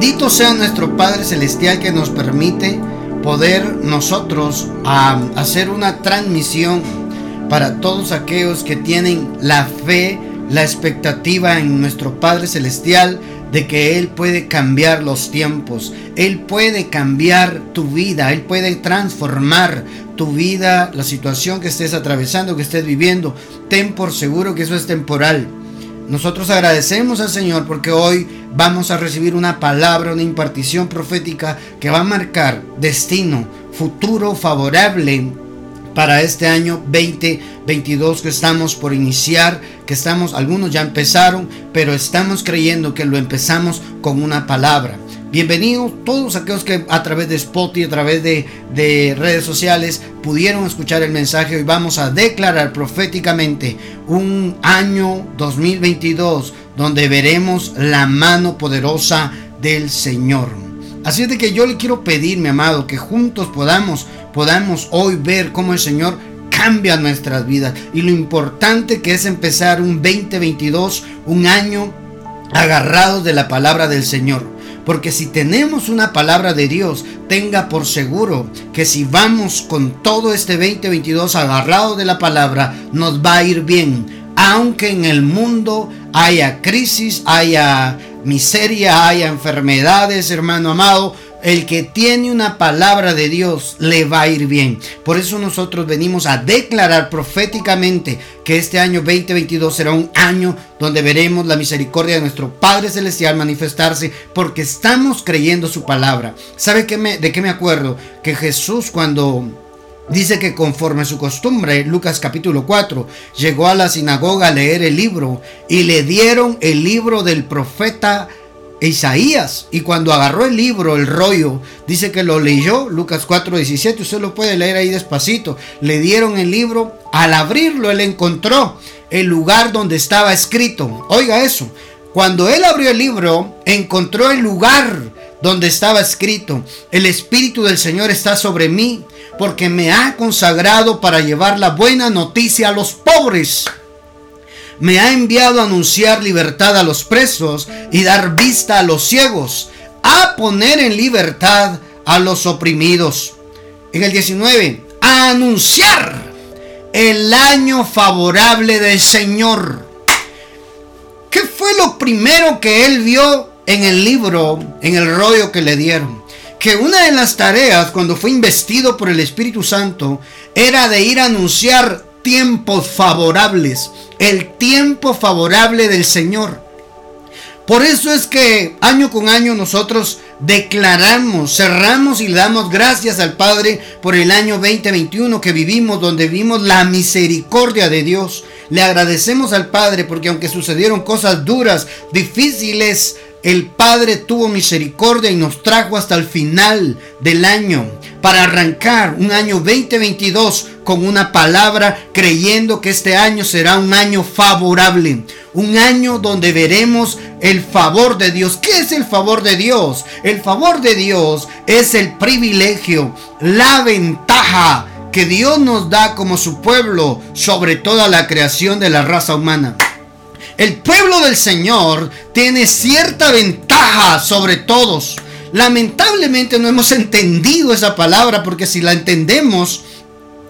Bendito sea nuestro Padre Celestial que nos permite poder nosotros hacer una transmisión para todos aquellos que tienen la fe, la expectativa en nuestro Padre Celestial de que Él puede cambiar los tiempos, Él puede cambiar tu vida, Él puede transformar tu vida, la situación que estés atravesando, que estés viviendo. Ten por seguro que eso es temporal. Nosotros agradecemos al Señor porque hoy vamos a recibir una palabra, una impartición profética que va a marcar destino, futuro favorable para este año 2022 que estamos por iniciar, que estamos, algunos ya empezaron, pero estamos creyendo que lo empezamos con una palabra. Bienvenidos todos aquellos que a través de Spotify, a través de, de, redes sociales pudieron escuchar el mensaje. Hoy vamos a declarar proféticamente un año 2022 donde veremos la mano poderosa del Señor. Así es de que yo le quiero pedir, mi amado, que juntos podamos podamos hoy ver cómo el Señor cambia nuestras vidas y lo importante que es empezar un 2022, un año agarrados de la palabra del Señor. Porque si tenemos una palabra de Dios, tenga por seguro que si vamos con todo este 2022 agarrados de la palabra, nos va a ir bien. Aunque en el mundo haya crisis, haya miseria, haya enfermedades, hermano amado, el que tiene una palabra de Dios le va a ir bien. Por eso nosotros venimos a declarar proféticamente que este año 2022 será un año donde veremos la misericordia de nuestro Padre Celestial manifestarse porque estamos creyendo su palabra. ¿Sabe me, de qué me acuerdo? Que Jesús cuando Dice que conforme su costumbre, Lucas capítulo 4, llegó a la sinagoga a leer el libro y le dieron el libro del profeta Isaías. Y cuando agarró el libro, el rollo, dice que lo leyó, Lucas 4:17, usted lo puede leer ahí despacito. Le dieron el libro, al abrirlo él encontró el lugar donde estaba escrito. Oiga eso, cuando él abrió el libro, encontró el lugar donde estaba escrito, el Espíritu del Señor está sobre mí, porque me ha consagrado para llevar la buena noticia a los pobres me ha enviado a anunciar libertad a los presos y dar vista a los ciegos, a poner en libertad a los oprimidos. En el 19, a anunciar el año favorable del Señor. ¿Qué fue lo primero que él vio en el libro, en el rollo que le dieron? Que una de las tareas cuando fue investido por el Espíritu Santo era de ir a anunciar tiempos favorables, el tiempo favorable del Señor. Por eso es que año con año nosotros declaramos, cerramos y le damos gracias al Padre por el año 2021 que vivimos, donde vimos la misericordia de Dios. Le agradecemos al Padre porque aunque sucedieron cosas duras, difíciles, el Padre tuvo misericordia y nos trajo hasta el final del año para arrancar un año 2022 con una palabra creyendo que este año será un año favorable, un año donde veremos el favor de Dios. ¿Qué es el favor de Dios? El favor de Dios es el privilegio, la ventaja que Dios nos da como su pueblo sobre toda la creación de la raza humana. El pueblo del Señor tiene cierta ventaja sobre todos. Lamentablemente no hemos entendido esa palabra porque si la entendemos,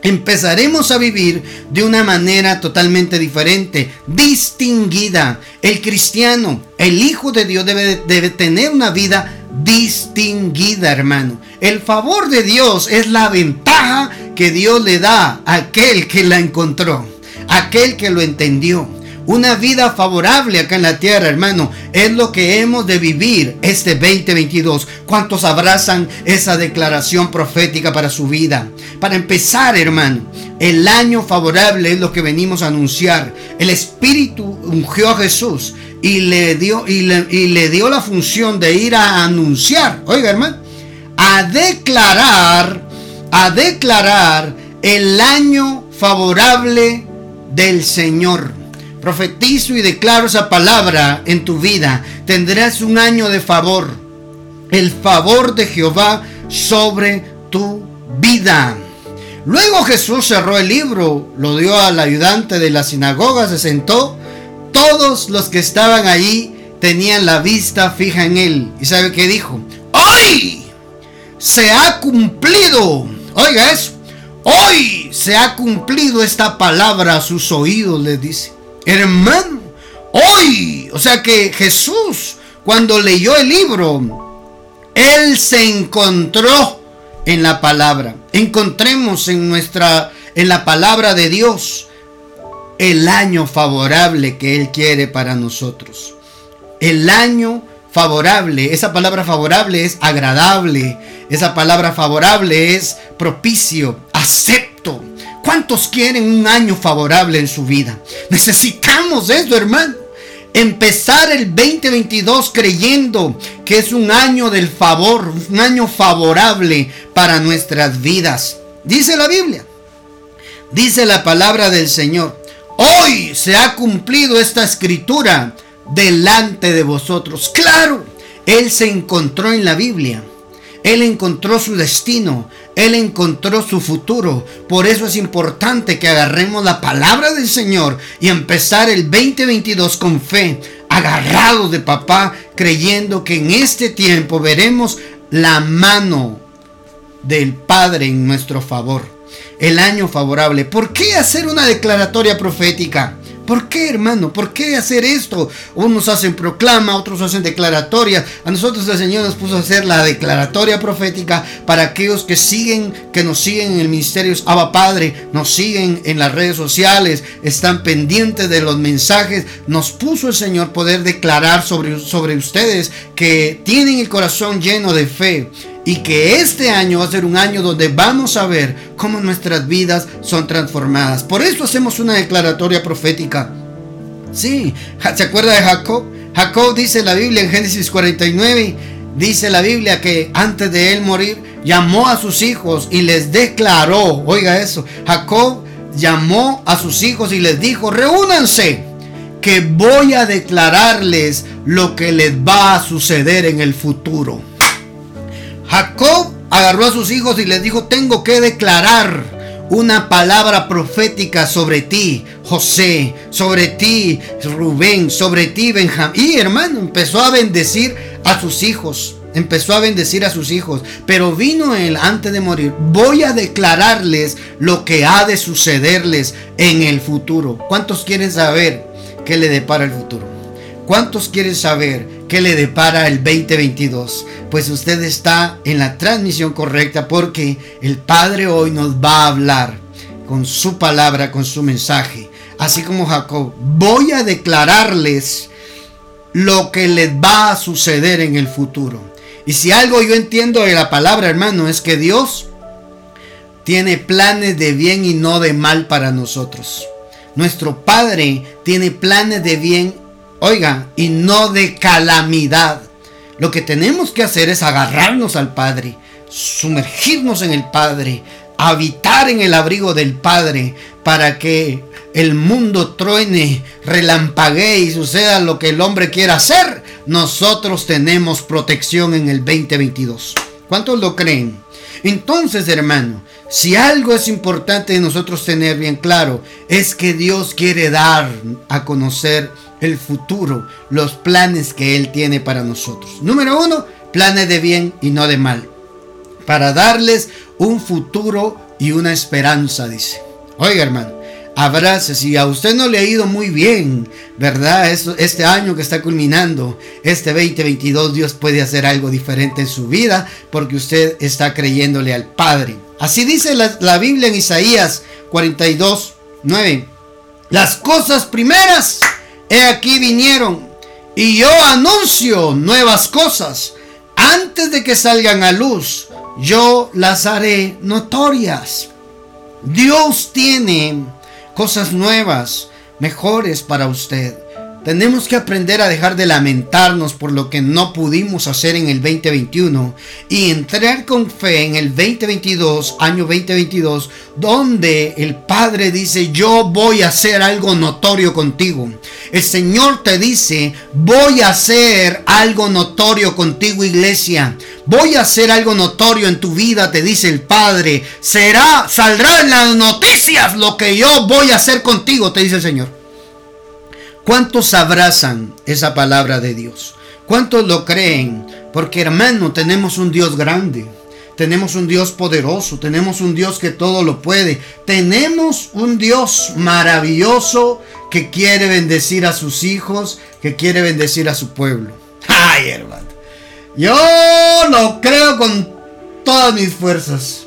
empezaremos a vivir de una manera totalmente diferente, distinguida. El cristiano, el Hijo de Dios debe, tener una vida distinguida, hermano. El favor de Dios es la ventaja que Dios le da a aquel que la encontró, aquel que lo entendió. Una vida favorable acá en la tierra, hermano, es lo que hemos de vivir este 2022. ¿Cuántos abrazan esa declaración profética para su vida? Para empezar, hermano, el año favorable es lo que venimos a anunciar. El Espíritu ungió a Jesús y le dio, y le, dio la función de ir a anunciar, oiga, hermano, a declarar, a declarar el año favorable del Señor. Profetizo y declaro esa palabra en tu vida. Tendrás un año de favor. El favor de Jehová sobre tu vida. Luego Jesús cerró el libro, lo dio al ayudante de la sinagoga, se sentó. Todos los que estaban allí tenían la vista fija en él. ¿Y sabe qué dijo? Hoy se ha cumplido. Oiga eso. Hoy se ha cumplido esta palabra a sus oídos, le dice. Hermano, hoy. O sea que Jesús, cuando leyó el libro, él se encontró en la palabra. Encontremos en nuestra en la palabra de Dios el año favorable que él quiere para nosotros. El año favorable, esa palabra favorable es agradable, esa palabra favorable es propicio, acepto. ¿Cuántos quieren un año favorable en su vida? Necesitamos eso, hermano. Empezar el 2022 creyendo que es un año del favor, un año favorable para nuestras vidas. Dice la Biblia, dice la palabra del Señor. Hoy se ha cumplido esta escritura delante de vosotros. Claro, Él se encontró en la Biblia. Él encontró su destino, Él encontró su futuro. Por eso es importante que agarremos la palabra del Señor y empezar el 2022 con fe, agarrados de papá, creyendo que en este tiempo veremos la mano del Padre en nuestro favor. El año favorable. ¿Por qué hacer una declaratoria profética? ¿Por qué, hermano? ¿Por qué hacer esto? Unos hacen proclama, otros hacen declaratoria. A nosotros el Señor nos puso a hacer la declaratoria profética para aquellos que siguen, que nos siguen en el ministerio Abba Padre, nos siguen en las redes sociales, están pendientes de los mensajes. Nos puso el Señor poder declarar sobre, sobre ustedes que tienen el corazón lleno de fe y que este año va a ser un año donde vamos a ver cómo nuestras vidas son transformadas. Por eso hacemos una declaratoria profética. Sí, ¿se acuerda de Jacob? Jacob dice la Biblia en Génesis 49, dice la Biblia que antes de él morir llamó a sus hijos y les declaró, oiga eso, Jacob llamó a sus hijos y les dijo, reúnanse, que voy a declararles lo que les va a suceder en el futuro. Jacob agarró a sus hijos y les dijo, tengo que declarar una palabra profética sobre ti, José, sobre ti, Rubén, sobre ti, Benjamín. Y hermano, empezó a bendecir a sus hijos. Empezó a bendecir a sus hijos. Pero vino él antes de morir. Voy a declararles lo que ha de sucederles en el futuro. ¿Cuántos quieren saber qué le depara el futuro? ¿Cuántos quieren saber qué le depara el 2022? pues usted está en la transmisión correcta porque el Padre hoy nos va a hablar con su palabra, con su mensaje. Así como Jacob, voy a declararles lo que les va a suceder en el futuro. Y si algo yo entiendo de la palabra, hermano, es que Dios tiene planes de bien y no de mal para nosotros. Nuestro Padre tiene planes de bien, oiga, y no de calamidad. Lo que tenemos que hacer es agarrarnos al Padre, sumergirnos en el Padre, habitar en el abrigo del Padre para que el mundo truene, relampaguee y suceda lo que el hombre quiera hacer. Nosotros tenemos protección en el 2022. ¿Cuántos lo creen? Entonces, hermano, si algo es importante de nosotros tener bien claro, es que Dios quiere dar a conocer el futuro, los planes que Él tiene para nosotros. Número uno, planes de bien y no de mal. Para darles un futuro y una esperanza, dice. Oiga, hermano, abrace. Si a usted no le ha ido muy bien, ¿verdad? Este año que está culminando, este 2022, Dios puede hacer algo diferente en su vida porque usted está creyéndole al Padre. Así dice la, la Biblia en Isaías 42, 9. Las cosas primeras He aquí vinieron y yo anuncio nuevas cosas. Antes de que salgan a luz, yo las haré notorias. Dios tiene cosas nuevas, mejores para usted. Tenemos que aprender a dejar de lamentarnos por lo que no pudimos hacer en el 2021 y entrar con fe en el 2022, año 2022, donde el Padre dice, yo voy a hacer algo notorio contigo. El Señor te dice, voy a hacer algo notorio contigo, iglesia. Voy a hacer algo notorio en tu vida, te dice el Padre. Será, saldrá en las noticias lo que yo voy a hacer contigo, te dice el Señor. ¿Cuántos abrazan esa palabra de Dios? ¿Cuántos lo creen? Porque hermano, tenemos un Dios grande. Tenemos un Dios poderoso, tenemos un Dios que todo lo puede, tenemos un Dios maravilloso que quiere bendecir a sus hijos, que quiere bendecir a su pueblo. Ay, hermano. Yo lo creo con todas mis fuerzas.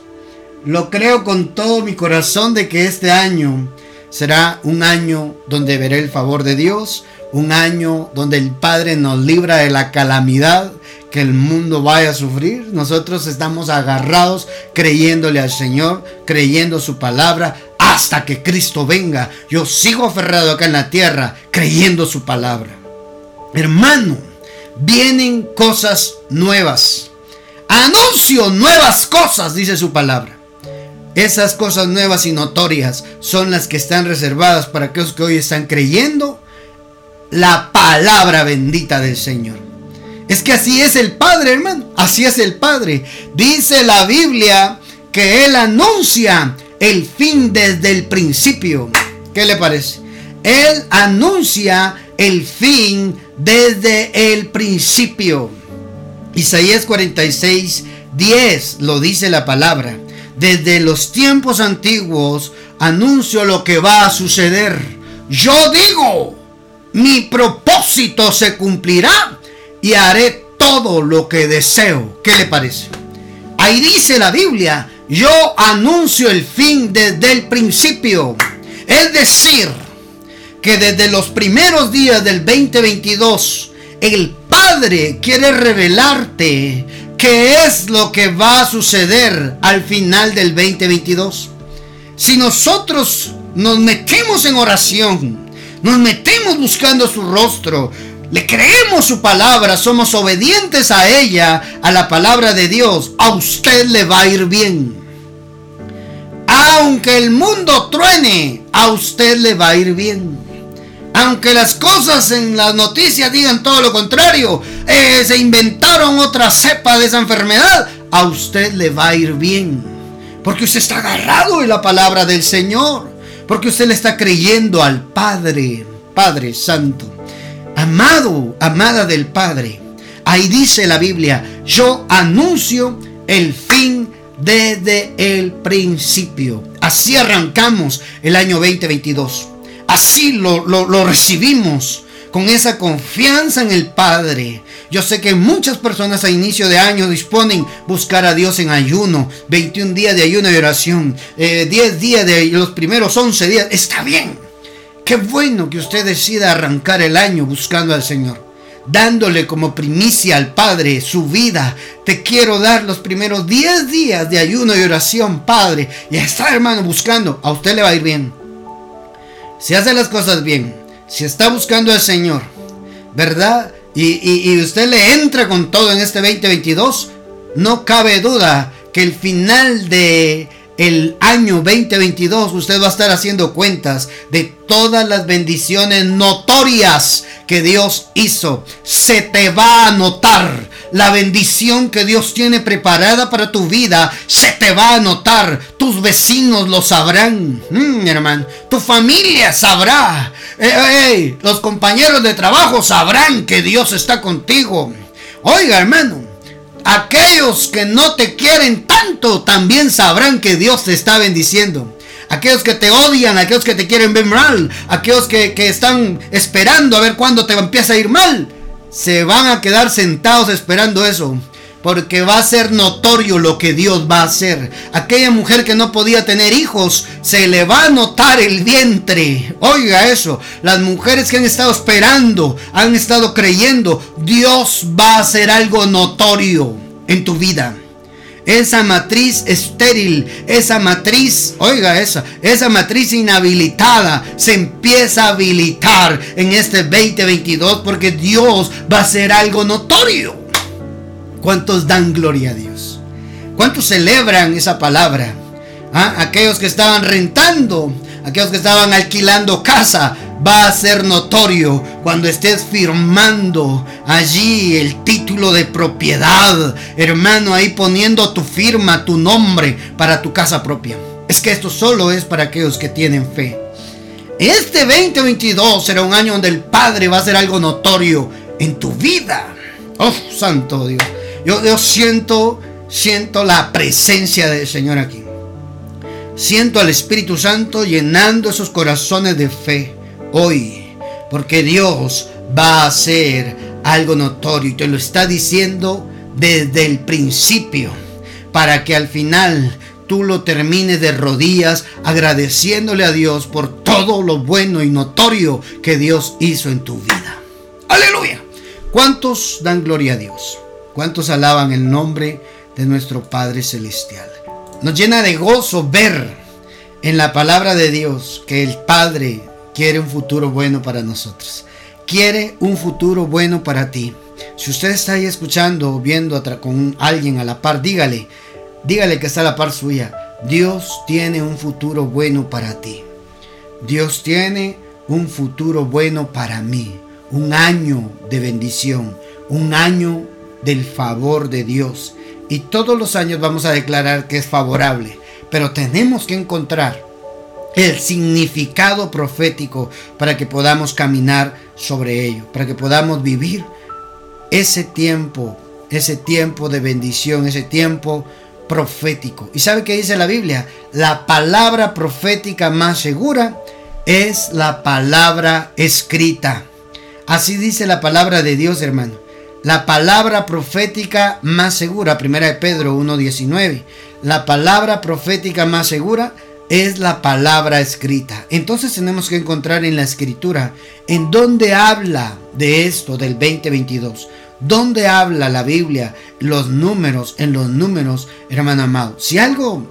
Lo creo con todo mi corazón de que este año será un año donde veré el favor de Dios, un año donde el Padre nos libra de la calamidad que el mundo vaya a sufrir. Nosotros estamos agarrados creyéndole al Señor, creyendo su palabra hasta que Cristo venga. Yo sigo aferrado acá en la tierra creyendo su palabra. Hermano, vienen cosas nuevas. Anuncio nuevas cosas, dice su palabra. Esas cosas nuevas y notorias son las que están reservadas para aquellos que hoy están creyendo la palabra bendita del Señor. Es que así es el Padre, hermano. Así es el Padre. Dice la Biblia que Él anuncia el fin desde el principio. ¿Qué le parece? Él anuncia el fin desde el principio. Isaías 46, 10 lo dice la palabra. Desde los tiempos antiguos anuncio lo que va a suceder. Yo digo, mi propósito se cumplirá y haré todo lo que deseo. ¿Qué le parece? Ahí dice la Biblia, yo anuncio el fin desde el principio. Es decir, que desde los primeros días del 2022, el Padre quiere revelarte qué es lo que va a suceder al final del 2022. Si nosotros nos metemos en oración, nos metemos buscando su rostro, le creemos su palabra, somos obedientes a ella, a la palabra de Dios, a usted le va a ir bien. Aunque el mundo truene, a usted le va a ir bien. Aunque las cosas en las noticias digan todo lo contrario, eh, se inventaron otra cepa de esa enfermedad, a usted le va a ir bien. Porque usted está agarrado en la palabra del Señor. Porque usted le está creyendo al Padre, Padre Santo. Amado, amada del Padre. Ahí dice la Biblia, yo anuncio el fin desde el principio. Así arrancamos el año 2022. Así lo, lo, recibimos con esa confianza en el Padre. Yo sé que muchas personas a inicio de año disponen buscar a Dios en ayuno, 21 días de ayuno y oración, 10 eh, días de los primeros 11 días. Está bien. Qué bueno que usted decida arrancar el año buscando al Señor, dándole como primicia al Padre su vida. Te quiero dar los primeros 10 días de ayuno y oración, Padre. Y está, hermano, buscando. A usted le va a ir bien. Si hace las cosas bien, si está buscando al Señor, ¿verdad? Y, y usted le entra con todo en este 2022, no cabe duda que el final de el año 2022 usted va a estar haciendo cuentas de todas las bendiciones notorias que Dios hizo. Se te va a notar la bendición que Dios tiene preparada para tu vida. Se te va a notar. Tus vecinos lo sabrán, mm, hermano. Tu familia sabrá. los compañeros de trabajo sabrán que Dios está contigo. Oiga, hermano. Aquellos que no te quieren tanto también sabrán que Dios te está bendiciendo. Aquellos que te odian, aquellos que te quieren ver mal, aquellos que, están esperando a ver cuándo te empieza a ir mal, se van a quedar sentados esperando eso porque va a ser notorio lo que Dios va a hacer. Aquella mujer que no podía tener hijos, se le va a notar el vientre. Oiga eso, las mujeres que han estado esperando, han estado creyendo, Dios va a hacer algo notorio en tu vida. Esa matriz estéril, esa matriz, oiga esa, esa matriz inhabilitada se empieza a habilitar en este 2022 porque Dios va a hacer algo notorio. ¿Cuántos dan gloria a Dios? ¿Cuántos celebran esa palabra? ¿Ah? Aquellos que estaban rentando, aquellos que estaban alquilando casa, va a ser notorio cuando estés firmando allí el título de propiedad, hermano, ahí poniendo tu firma, tu nombre para tu casa propia. Es que esto solo es para aquellos que tienen fe. Este 2022 será un año donde el Padre va a hacer algo notorio en tu vida. Oh, santo Dios. Yo, siento, siento la presencia del Señor aquí. Siento al Espíritu Santo llenando esos corazones de fe hoy. Porque Dios va a hacer algo notorio y te lo está diciendo desde el principio. Para que al final tú lo termines de rodillas agradeciéndole a Dios por todo lo bueno y notorio que Dios hizo en tu vida. Aleluya. ¿Cuántos dan gloria a Dios? ¿Cuántos alaban el nombre de nuestro Padre Celestial? Nos llena de gozo ver en la palabra de Dios que el Padre quiere un futuro bueno para nosotros. Quiere un futuro bueno para ti. Si usted está ahí escuchando o viendo con alguien a la par, dígale, dígale que está a la par suya. Dios tiene un futuro bueno para ti. Dios tiene un futuro bueno para mí. Un año de bendición. Un año del favor de Dios. Y todos los años vamos a declarar que es favorable. Pero tenemos que encontrar el significado profético para que podamos caminar sobre ello, para que podamos vivir ese tiempo, ese tiempo de bendición, ese tiempo profético. ¿Y sabe qué dice la Biblia? La palabra profética más segura es la palabra escrita. Así dice la palabra de Dios, hermano. La palabra profética más segura, primera de Pedro 1.19. La palabra profética más segura es la palabra escrita. Entonces tenemos que encontrar en la escritura en dónde habla de esto del 2022. ¿Dónde habla la Biblia? Los números, en los números, hermano amado. Si algo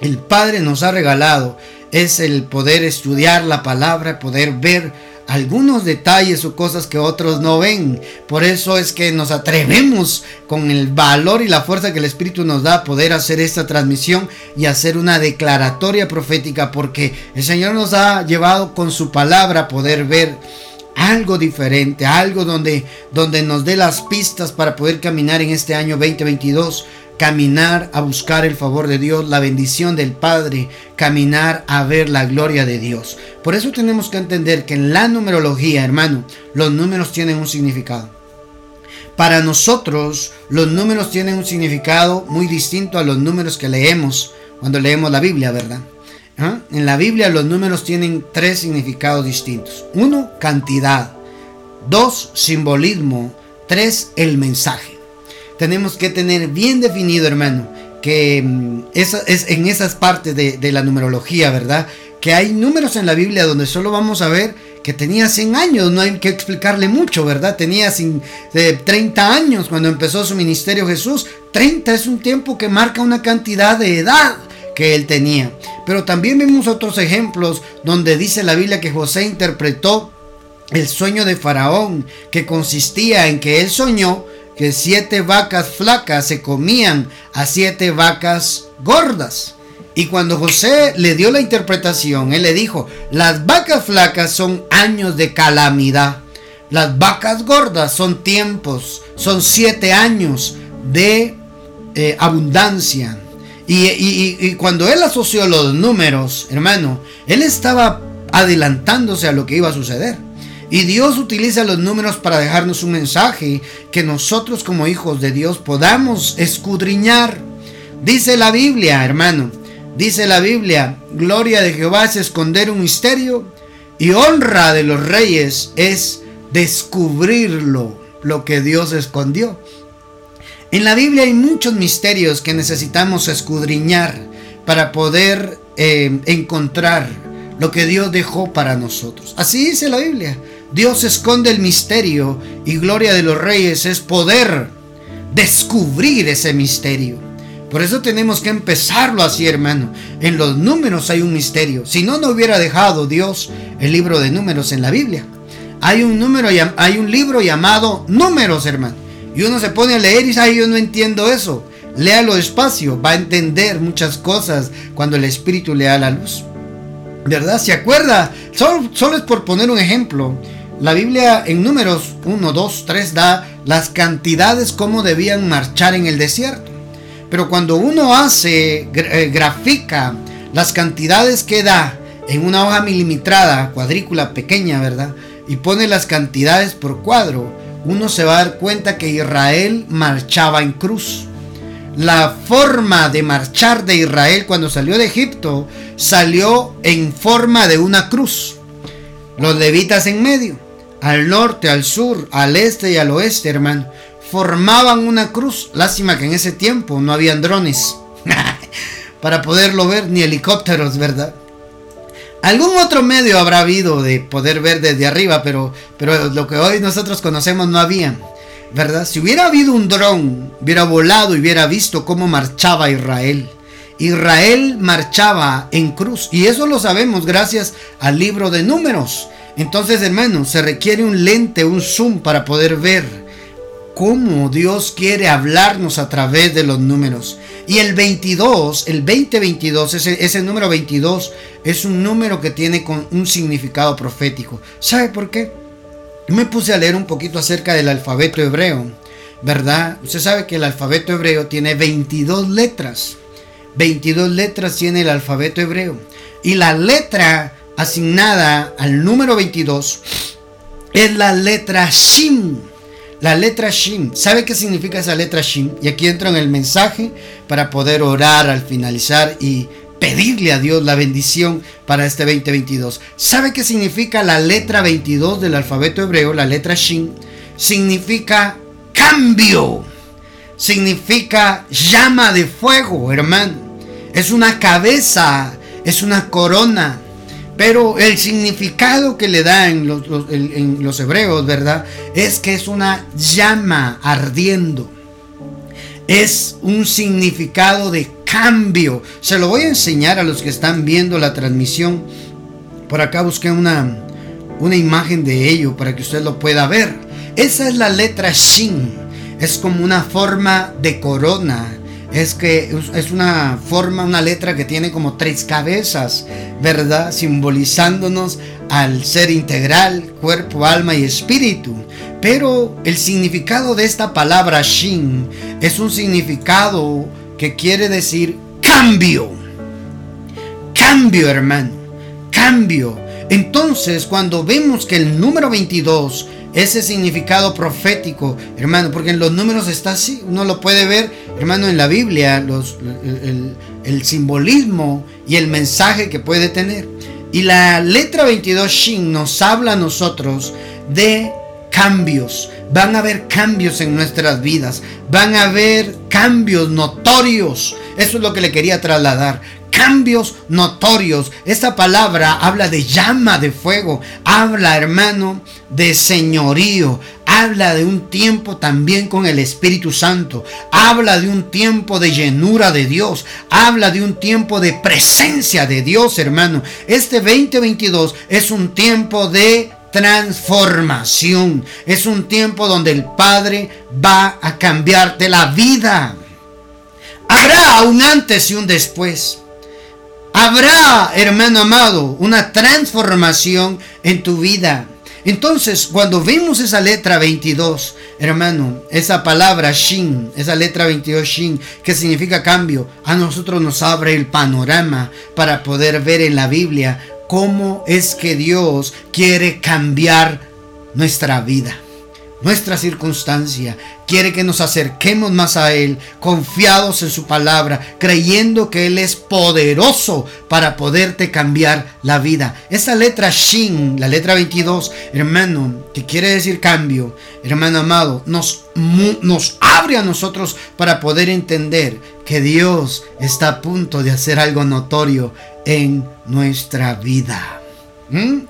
el Padre nos ha regalado es el poder estudiar la palabra, poder ver algunos detalles o cosas que otros no ven. Por eso es que nos atrevemos con el valor y la fuerza que el Espíritu nos da a poder hacer esta transmisión y hacer una declaratoria profética porque el Señor nos ha llevado con su palabra a poder ver algo diferente, algo donde, donde nos dé las pistas para poder caminar en este año 2022 caminar a buscar el favor de Dios, la bendición del Padre, caminar a ver la gloria de Dios. Por eso tenemos que entender que en la numerología, hermano, los números tienen un significado. Para nosotros, los números tienen un significado muy distinto a los números que leemos cuando leemos la Biblia, ¿verdad? ¿Ah? En la Biblia los números tienen tres significados distintos. Uno, cantidad. Dos, simbolismo. Tres, el mensaje tenemos que tener bien definido, hermano, que mm, en esas partes de, la numerología, ¿verdad? Que hay números en la Biblia donde solo vamos a ver que tenía 100 años, no hay que explicarle mucho, ¿verdad? Tenía 30 años cuando empezó su ministerio Jesús. 30 es un tiempo que marca una cantidad de edad que él tenía. Pero también vemos otros ejemplos donde dice la Biblia que José interpretó el sueño de Faraón, que consistía en que él soñó que siete vacas flacas se comían a siete vacas gordas. Y cuando José le dio la interpretación, él le dijo, las vacas flacas son años de calamidad. Las vacas gordas son tiempos, son siete años de eh, abundancia. Y, y cuando él asoció los números, hermano, él estaba adelantándose a lo que iba a suceder. Y Dios utiliza los números para dejarnos un mensaje que nosotros como hijos de Dios podamos escudriñar. Dice la Biblia, hermano, dice la Biblia, gloria de Jehová es esconder un misterio y honra de los reyes es descubrirlo, lo que Dios escondió. En la Biblia hay muchos misterios que necesitamos escudriñar para poder eh, encontrar lo que Dios dejó para nosotros. Así dice la Biblia. Dios esconde el misterio y gloria de los reyes es poder descubrir ese misterio. Por eso tenemos que empezarlo así, hermano. En los números hay un misterio. Si no, no hubiera dejado Dios el libro de números en la Biblia. Hay un número, hay un libro llamado Números, hermano. Y uno se pone a leer y dice, ay, yo no entiendo eso. Léalo despacio, va a entender muchas cosas cuando el Espíritu le da la luz. ¿Verdad? ¿Se acuerda? Solo, solo es por poner un ejemplo. La Biblia en números 1, 2, 3 da las cantidades como debían marchar en el desierto. Pero cuando uno hace, eh, grafica las cantidades que da en una hoja milimetrada, cuadrícula pequeña, ¿verdad? Y pone las cantidades por cuadro, uno se va a dar cuenta que Israel marchaba en cruz. La forma de marchar de Israel cuando salió de Egipto salió en forma de una cruz. Los levitas en medio, al norte, al sur, al este y al oeste, hermano, formaban una cruz. Lástima que en ese tiempo no habían drones para poderlo ver, ni helicópteros, ¿verdad? Algún otro medio habrá habido de poder ver desde arriba, pero, pero lo que hoy nosotros conocemos no había. ¿Verdad? Si hubiera habido un dron, hubiera volado y hubiera visto cómo marchaba Israel. Israel marchaba en cruz. Y eso lo sabemos gracias al libro de números. Entonces, hermanos, se requiere un lente, un zoom para poder ver cómo Dios quiere hablarnos a través de los números. Y el 22, el 2022, ese, ese número 22 es un número que tiene con un significado profético. ¿Sabe por qué? Me puse a leer un poquito acerca del alfabeto hebreo, ¿verdad? Usted sabe que el alfabeto hebreo tiene 22 letras. 22 letras tiene el alfabeto hebreo. Y la letra asignada al número 22 es la letra Shin. La letra Shin. ¿Sabe qué significa esa letra Shin? Y aquí entro en el mensaje para poder orar al finalizar y pedirle a Dios la bendición para este 2022. ¿Sabe qué significa la letra 22 del alfabeto hebreo? La letra Shin. Significa cambio. Significa llama de fuego, hermano. Es una cabeza, es una corona pero el significado que le da en los, hebreos, ¿verdad? Es que es una llama ardiendo. Es un significado de cambio. Se lo voy a enseñar a los que están viendo la transmisión. Por acá busqué una imagen de ello para que usted lo pueda ver. Esa es la letra Shin. Es como una forma de corona es que es una forma, una letra que tiene como tres cabezas, ¿verdad? Simbolizándonos al ser integral, cuerpo, alma y espíritu. Pero el significado de esta palabra Shin es un significado que quiere decir cambio. Cambio, hermano. Cambio. Entonces, cuando vemos que el número 22 ese significado profético, hermano, porque en los números está así, uno lo puede ver, hermano, en la Biblia, los, el, simbolismo y el mensaje que puede tener. Y la letra 22 Shin nos habla a nosotros de cambios. Van a haber cambios en nuestras vidas. Van a haber cambios notorios. Eso es lo que le quería trasladar cambios notorios. Esta palabra habla de llama de fuego, habla, hermano, de señorío, habla de un tiempo también con el Espíritu Santo, habla de un tiempo de llenura de Dios, habla de un tiempo de presencia de Dios, hermano. Este 2022 es un tiempo de transformación. Es un tiempo donde el Padre va a cambiarte la vida. Habrá un antes y un después. Habrá, hermano amado, una transformación en tu vida. Entonces, cuando vemos esa letra 22, hermano, esa palabra Shin, esa letra 22 Shin, que significa cambio, a nosotros nos abre el panorama para poder ver en la Biblia cómo es que Dios quiere cambiar nuestra vida nuestra circunstancia. Quiere que nos acerquemos más a Él, confiados en su palabra, creyendo que Él es poderoso para poderte cambiar la vida. Esa letra Shin, la letra 22, hermano, que quiere decir cambio, hermano amado, nos, abre a nosotros para poder entender que Dios está a punto de hacer algo notorio en nuestra vida. ¿Mm?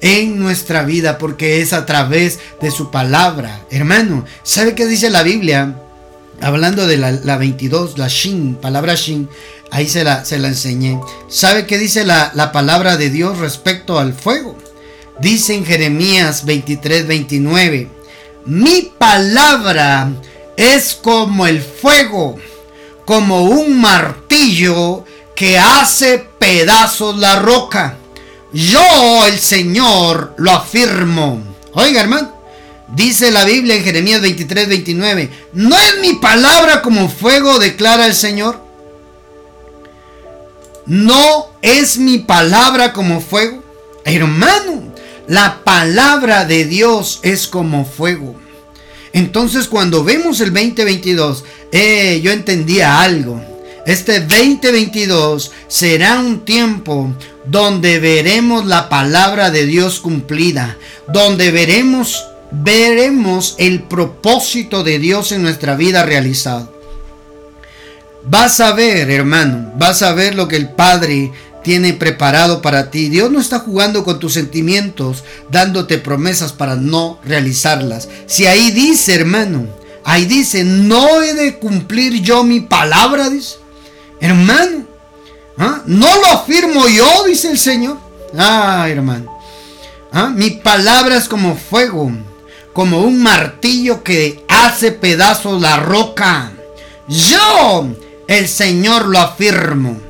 En nuestra vida porque es a través de su palabra. Hermano, ¿sabe qué dice la Biblia? Hablando de la, 22, la Shin, palabra Shin, ahí se la, se la enseñé. ¿Sabe qué dice la, la palabra de Dios respecto al fuego? Dice en Jeremías 23, 29, mi palabra es como el fuego, como un martillo que hace pedazos la roca. Yo, el Señor, lo afirmo. Oiga, hermano. Dice la Biblia en Jeremías 23, 29. ¿No es mi palabra como fuego, declara el Señor? ¿No es mi palabra como fuego? Hermano, la palabra de Dios es como fuego. Entonces cuando vemos el 2022, eh, yo entendía algo. Este 2022 será un tiempo donde veremos la palabra de Dios cumplida, donde veremos veremos el propósito de Dios en nuestra vida realizado. Vas a ver, hermano, vas a ver lo que el Padre tiene preparado para ti. Dios no está jugando con tus sentimientos, dándote promesas para no realizarlas. Si ahí dice, hermano, ahí dice, no he de cumplir yo mi palabra, dice. Hermano, ¿ah? no lo afirmo yo, dice el Señor. Ah, hermano. ¿Ah? Mi palabra es como fuego, como un martillo que hace pedazos la roca. Yo, el Señor, lo afirmo.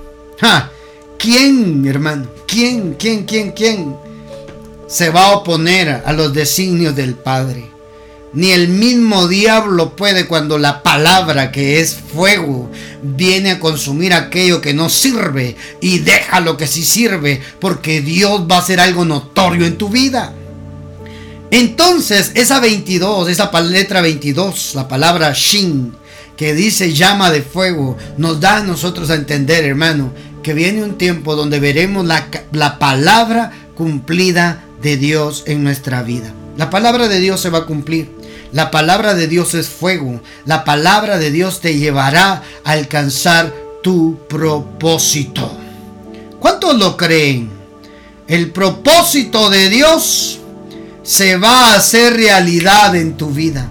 ¿Quién, hermano? ¿Quién, quién, quién, quién se va a oponer a los designios del Padre? Ni el mismo diablo puede cuando la palabra que es fuego viene a consumir aquello que no sirve y deja lo que sí sirve porque Dios va a hacer algo notorio en tu vida. Entonces, esa 22, esa letra 22, la palabra Shin, que dice llama de fuego, nos da a nosotros a entender, hermano, que viene un tiempo donde veremos la, la palabra cumplida de Dios en nuestra vida. La palabra de Dios se va a cumplir. La palabra de Dios es fuego. La palabra de Dios te llevará a alcanzar tu propósito. ¿Cuántos lo creen? El propósito de Dios se va a hacer realidad en tu vida.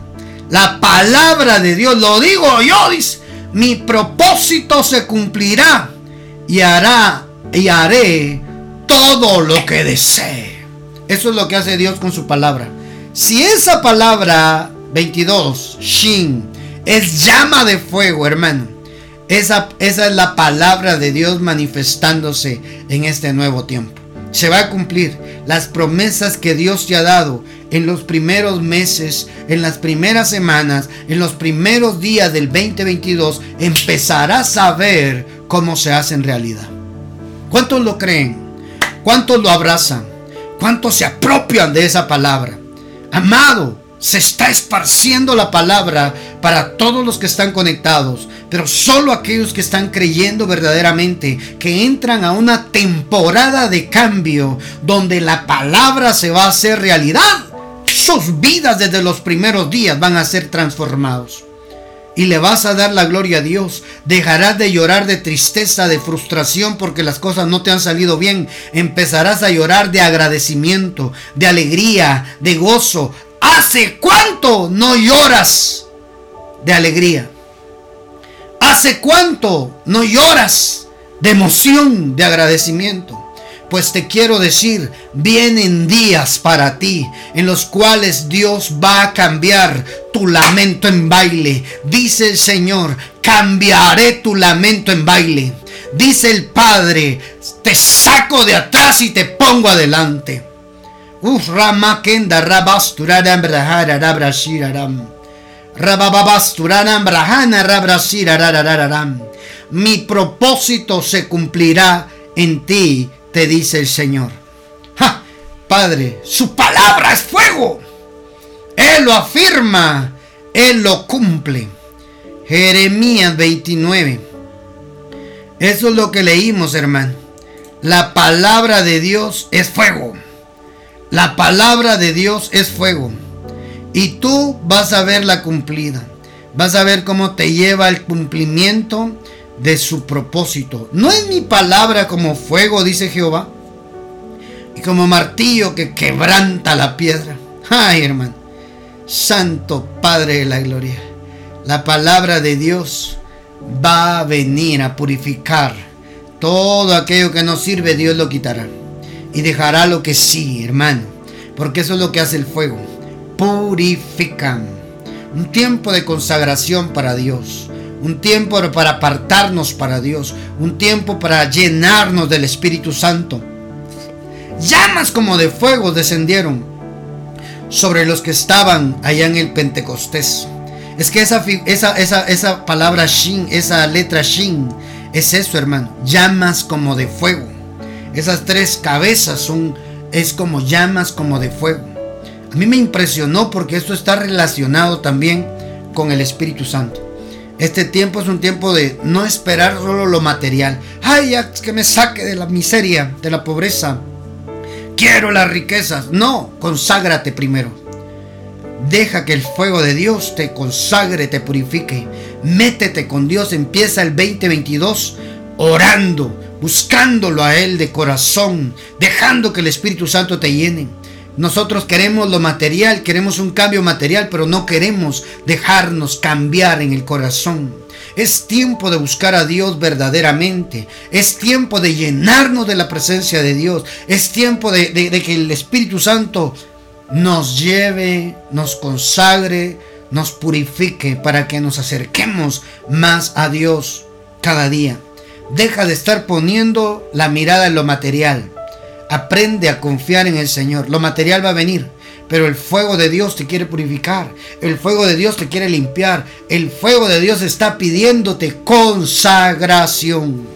La palabra de Dios, lo digo yo, dice, mi propósito se cumplirá y hará y haré todo lo que desee. Eso es lo que hace Dios con su palabra. Si esa palabra 22, Shin, es llama de fuego, hermano. Esa, esa es la palabra de Dios manifestándose en este nuevo tiempo. Se va a cumplir las promesas que Dios te ha dado en los primeros meses, en las primeras semanas, en los primeros días del 2022. Empezarás a ver cómo se hace en realidad. ¿Cuántos lo creen? ¿Cuántos lo abrazan? ¿Cuántos se apropian de esa palabra? Amado, se está esparciendo la palabra para todos los que están conectados, pero solo aquellos que están creyendo verdaderamente, que entran a una temporada de cambio donde la palabra se va a hacer realidad, sus vidas desde los primeros días van a ser transformados. Y le vas a dar la gloria a Dios. Dejarás de llorar de tristeza, de frustración porque las cosas no te han salido bien. Empezarás a llorar de agradecimiento, de alegría, de gozo, ¿Hace cuánto no lloras de alegría? ¿Hace cuánto no lloras de emoción, de agradecimiento? Pues te quiero decir, vienen días para ti en los cuales Dios va a cambiar tu lamento en baile. Dice el Señor, cambiaré tu lamento en baile. Dice el Padre, te saco de atrás y te pongo adelante. Uf, Ramakenda Rabasturaram Brahara Rabrashiraram. Rabababasturaram Brahana Rabrashirararam. Mi propósito se cumplirá en ti, te dice el Señor. ¡Ja! Padre, su palabra es fuego. Él lo afirma, Él lo cumple. Jeremías 29. Eso es lo que leímos, hermano. La palabra de Dios es fuego. La palabra de Dios es fuego. Y tú vas a verla cumplida. Vas a ver cómo te lleva al cumplimiento de su propósito. No es mi palabra como fuego, dice Jehová. Y como martillo que quebranta la piedra. Ay, hermano. Santo Padre de la Gloria. La palabra de Dios va a venir a purificar. Todo aquello que no sirve, Dios lo quitará y dejará lo que sí, hermano. Porque eso es lo que hace el fuego. Purifican. Un tiempo de consagración para Dios. Un tiempo para apartarnos para Dios. Un tiempo para llenarnos del Espíritu Santo. Llamas como de fuego descendieron sobre los que estaban allá en el Pentecostés. Es que esa, esa, esa, esa palabra Shin, esa letra Shin, Es eso, hermano, llamas como de fuego. Esas tres cabezas son es como llamas como de fuego. A mí me impresionó porque esto está relacionado también con el Espíritu Santo. Este tiempo es un tiempo de no esperar solo lo material. Ay, que me saque de la miseria, de la pobreza. Quiero las riquezas. No, conságrate primero. Deja que el fuego de Dios te consagre, te purifique. Métete con Dios. Empieza el 2022 orando, buscándolo a Él de corazón, dejando que el Espíritu Santo te llene. Nosotros queremos lo material, queremos un cambio material, pero no queremos dejarnos cambiar en el corazón. Es tiempo de buscar a Dios verdaderamente. Es tiempo de llenarnos de la presencia de Dios. Es tiempo de, que el Espíritu Santo nos lleve, nos consagre, nos purifique para que nos acerquemos más a Dios cada día. Deja de estar poniendo la mirada en lo material. Aprende a confiar en el Señor. Lo material va a venir, pero el fuego de Dios te quiere purificar. El fuego de Dios te quiere limpiar. El fuego de Dios está pidiéndote consagración.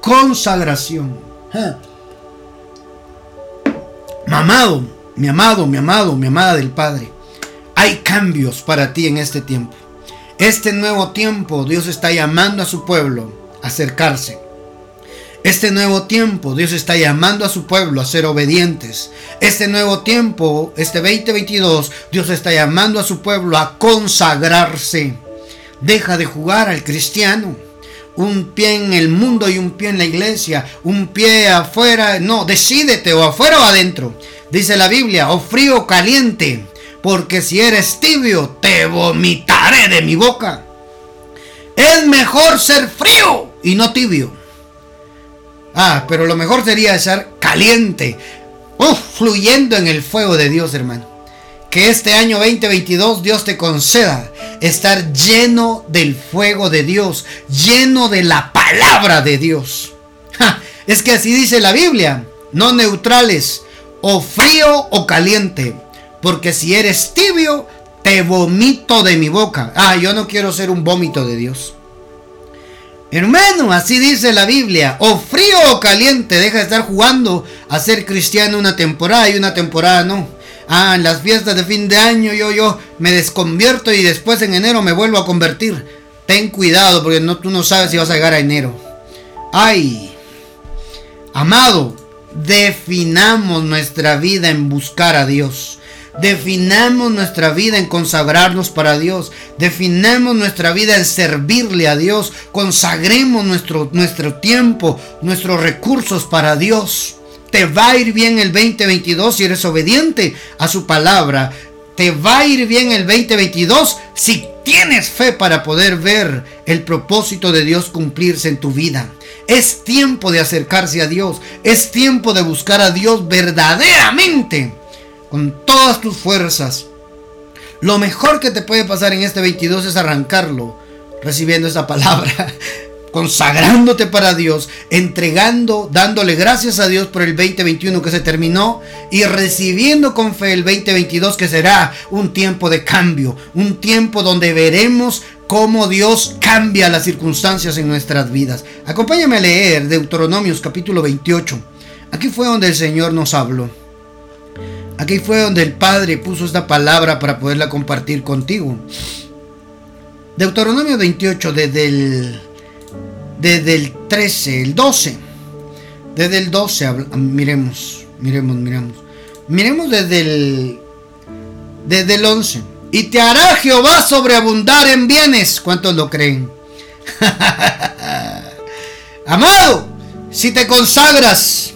Consagración. Mi amado, mi amado, mi amado, mi amada del Padre. Hay cambios para ti en este tiempo. Este nuevo tiempo Dios está llamando a su pueblo acercarse. Este nuevo tiempo, Dios está llamando a su pueblo a ser obedientes. Este nuevo tiempo, este 2022, Dios está llamando a su pueblo a consagrarse. Deja de jugar al cristiano. Un pie en el mundo y un pie en la iglesia. Un pie afuera. No, decídete o afuera o adentro. Dice la Biblia, o frío o caliente. Porque si eres tibio, te vomitaré de mi boca. Es mejor ser frío y no tibio. Ah, pero lo mejor sería ser caliente, fluyendo en el fuego de Dios, hermano. Que este año 2022 Dios te conceda estar lleno del fuego de Dios, lleno de la palabra de Dios. es que así dice la Biblia, no neutrales, o frío o caliente, porque si eres tibio, te vomito de mi boca. Ah, yo no quiero ser un vómito de Dios. Hermano, así dice la Biblia. O frío o caliente, deja de estar jugando a ser cristiano una temporada y una temporada no. Ah, en las fiestas de fin de año yo, yo me desconvierto y después en enero me vuelvo a convertir. Ten cuidado porque no, tú no sabes si vas a llegar a enero. Ay, amado, definamos nuestra vida en buscar a Dios. Definamos nuestra vida en consagrarnos para Dios. Definamos nuestra vida en servirle a Dios. Consagremos nuestro, nuestro tiempo, nuestros recursos para Dios. Te va a ir bien el 2022 si eres obediente a su palabra. Te va a ir bien el 2022 si tienes fe para poder ver el propósito de Dios cumplirse en tu vida. Es tiempo de acercarse a Dios. Es tiempo de buscar a Dios verdaderamente con todas tus fuerzas. Lo mejor que te puede pasar en este 22 es arrancarlo recibiendo esa palabra, consagrándote para Dios, entregando, dándole gracias a Dios por el 2021 que se terminó y recibiendo con fe el 2022 que será un tiempo de cambio, un tiempo donde veremos cómo Dios cambia las circunstancias en nuestras vidas. Acompáñame a leer Deuteronomios capítulo 28. Aquí fue donde el Señor nos habló. Aquí fue donde el Padre puso esta palabra para poderla compartir contigo. Deuteronomio 28, desde el, desde el 13, el 12. Desde el 12, miremos, miremos, miremos. Miremos desde el, desde el 11. Y te hará Jehová sobreabundar en bienes. ¿Cuántos lo creen? Amado, si te consagras,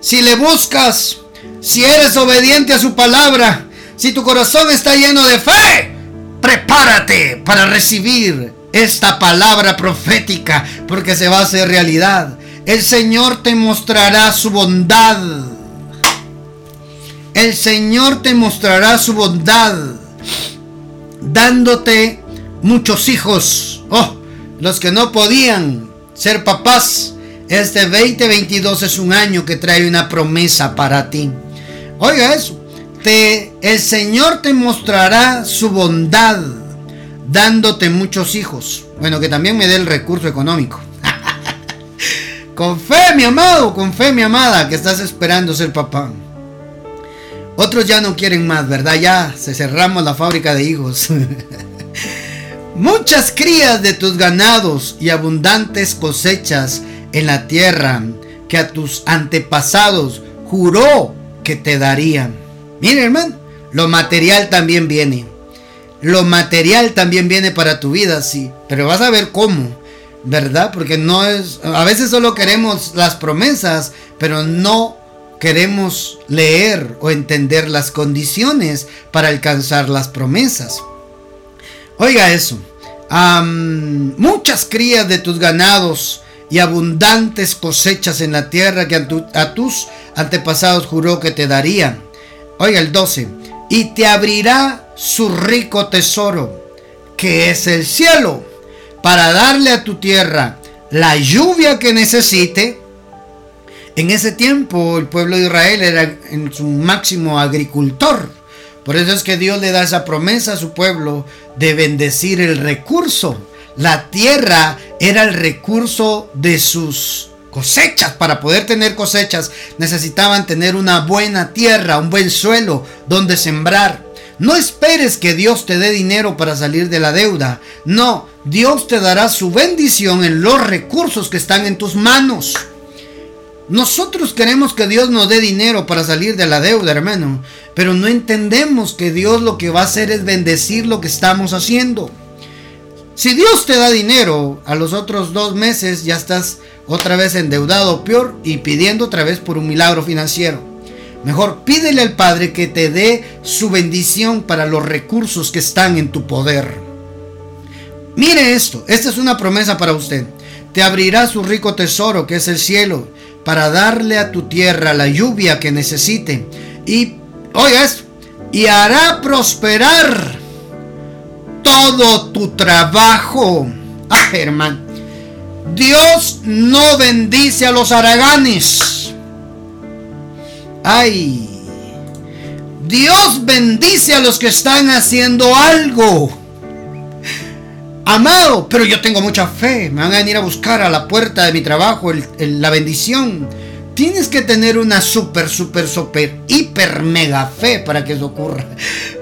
si le buscas, si eres obediente a su palabra, si tu corazón está lleno de fe, prepárate para recibir esta palabra profética porque se va a hacer realidad. El Señor te mostrará su bondad. El Señor te mostrará su bondad dándote muchos hijos. Oh, los que no podían ser papás. Este 2022 es un año que trae una promesa para ti. Oiga eso. Te, el Señor te mostrará su bondad, dándote muchos hijos. Bueno, que también me dé el recurso económico. con fe, mi amado, con fe, mi amada, que estás esperando ser papá. Otros ya no quieren más, ¿verdad? Ya se cerramos la fábrica de hijos. Muchas crías de tus ganados y abundantes cosechas en la tierra que a tus antepasados juró que te darían. Miren, hermano, lo material también viene. Lo material también viene para tu vida, sí. Pero vas a ver cómo, ¿verdad? Porque no es. A veces solo queremos las promesas, pero no queremos leer o entender las condiciones para alcanzar las promesas. Oiga eso. muchas crías de tus ganados y abundantes cosechas en la tierra que a, tus antepasados juró que te darían. Oiga el 12. Y te abrirá su rico tesoro, que es el cielo, para darle a tu tierra la lluvia que necesite en ese tiempo el pueblo de Israel era en su máximo agricultor. Por eso es que Dios le da esa promesa a su pueblo de bendecir el recurso. La tierra era el recurso de sus cosechas. Para poder tener cosechas necesitaban tener una buena tierra, un buen suelo donde sembrar. No esperes que Dios te dé dinero para salir de la deuda. No, Dios te dará su bendición en los recursos que están en tus manos. Nosotros queremos que Dios nos dé dinero para salir de la deuda, hermano, pero no entendemos que Dios lo que va a hacer es bendecir lo que estamos haciendo. Si Dios te da dinero, a los otros dos meses ya estás otra vez endeudado peor y pidiendo otra vez por un milagro financiero. Mejor pídele al Padre que te dé su bendición para los recursos que están en tu poder. Mire esto, esta es una promesa para usted. Te abrirá su rico tesoro que es el cielo para darle a tu tierra la lluvia que necesite. Y, oigas, y hará prosperar todo tu trabajo. Ah, hermano. Dios no bendice a los araganes. Ay. Dios bendice a los que están haciendo algo. Amado, pero yo tengo mucha fe. Me van a venir a buscar a la puerta de mi trabajo la bendición. Tienes que tener una super, super, super, hiper, mega fe para que eso ocurra.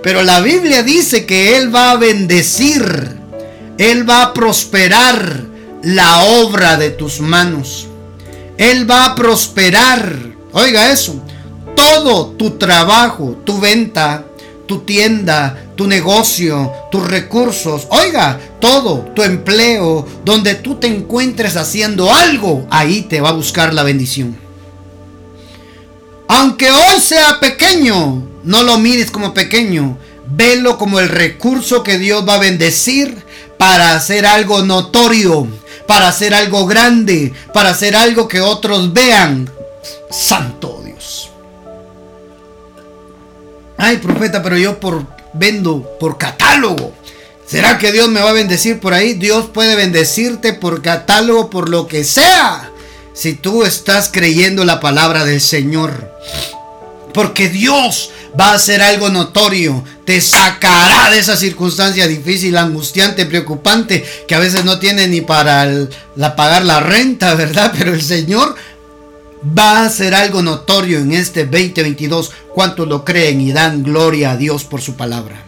Pero la Biblia dice que Él va a bendecir. Él va a prosperar la obra de tus manos. Él va a prosperar. Oiga eso. Todo tu trabajo, tu venta, tu tienda, tu negocio, tus recursos, oiga, todo, tu empleo, donde tú te encuentres haciendo algo, ahí te va a buscar la bendición. Aunque hoy sea pequeño, no lo mires como pequeño, velo como el recurso que Dios va a bendecir para hacer algo notorio, para hacer algo grande, para hacer algo que otros vean. Santo Dios. Ay, profeta, pero yo por vendo por catálogo. ¿Será que Dios me va a bendecir por ahí? Dios puede bendecirte por catálogo, por lo que sea. Si tú estás creyendo la palabra del Señor. Porque Dios va a hacer algo notorio. Te sacará de esa circunstancia difícil, angustiante, preocupante, que a veces no tiene ni para la, pagar la renta, ¿verdad? Pero el Señor va a hacer algo notorio en este 2022. ¿Cuántos lo creen y dan gloria a Dios por su palabra?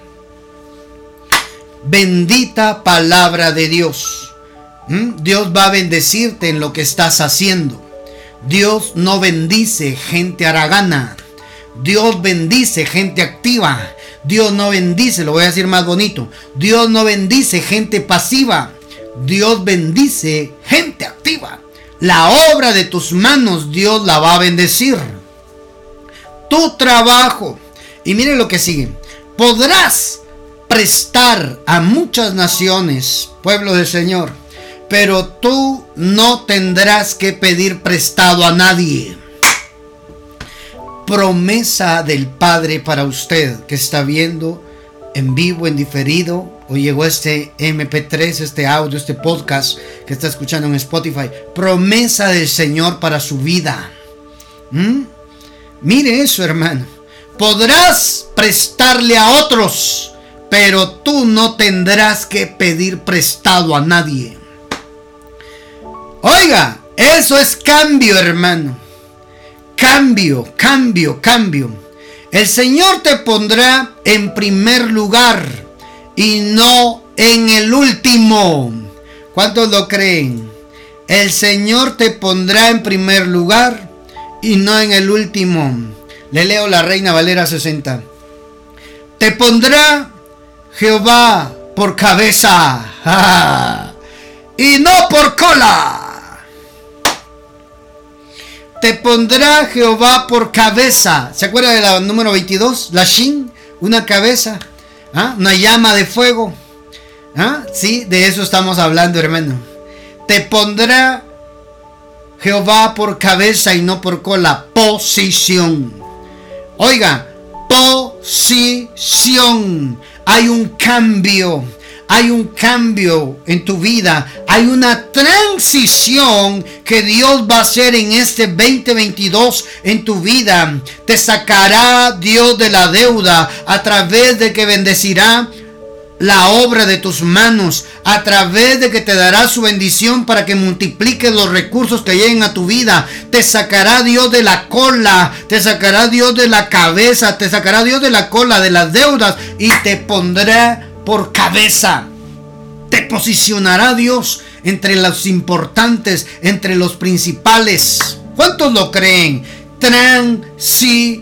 Bendita palabra de Dios. ¿Mm? Dios va a bendecirte en lo que estás haciendo. Dios no bendice gente aragana. Dios bendice gente activa. Dios no bendice, lo voy a decir más bonito. Dios no bendice gente pasiva. Dios bendice gente activa. La obra de tus manos Dios la va a bendecir. Tu trabajo. Y mire lo que sigue. Podrás prestar a muchas naciones, pueblo del Señor, pero tú no tendrás que pedir prestado a nadie. Promesa del Padre para usted que está viendo en vivo, en diferido, o llegó este MP3, este audio, este podcast que está escuchando en Spotify. Promesa del Señor para su vida. ¿Mm? Mire eso, hermano. Podrás prestarle a otros, pero tú no tendrás que pedir prestado a nadie. Oiga, eso es cambio, hermano. Cambio, cambio, cambio. El Señor te pondrá en primer lugar y no en el último. ¿Cuántos lo creen? El Señor te pondrá en primer lugar y no en el último. Le leo la Reina Valera 60. Te pondrá Jehová por cabeza y no por cola. Te pondrá Jehová por cabeza. ¿Se acuerda de la número 22? La Shin, una cabeza, ¿ah? una llama de fuego. ¿Ah? Sí, de eso estamos hablando, hermano. Te pondrá Jehová por cabeza y no por cola. Posición. Oiga, posición. Hay un cambio. Hay un cambio en tu vida. Hay una transición que Dios va a hacer en este 2022 en tu vida. Te sacará Dios de la deuda a través de que bendecirá la obra de tus manos, a través de que te dará su bendición para que multipliques los recursos que lleguen a tu vida. Te sacará Dios de la cola, te sacará Dios de la cabeza, te sacará Dios de la cola, de las deudas y te pondrá por cabeza. Te posicionará Dios entre los importantes, entre los principales. ¿Cuántos lo creen? Transición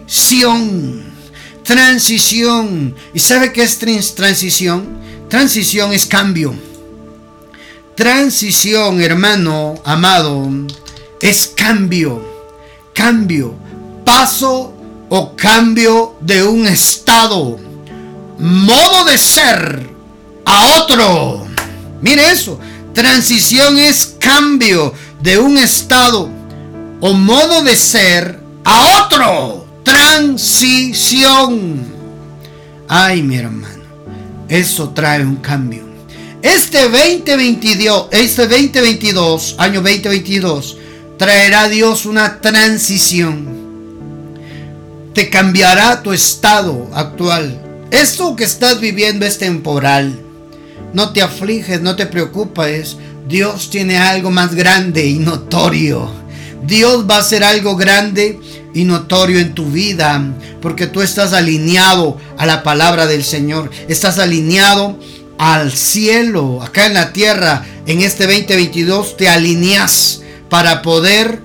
transición. ¿Y sabe qué es transición? Transición es cambio. Transición, hermano amado, es cambio. Cambio. Paso o cambio de un estado. Modo de ser a otro. Mire eso. Transición es cambio de un estado o modo de ser a otro transición. Ay, mi hermano, eso trae un cambio. Este 2022, este 2022, año 2022, traerá Dios una transición. Te cambiará tu estado actual. Esto que estás viviendo es temporal. No te afliges, no te preocupes. Dios tiene algo más grande y notorio. Dios va a hacer algo grande y notorio en tu vida, porque tú estás alineado a la palabra del Señor, estás alineado al cielo, acá en la tierra, en este 2022 te alineas para poder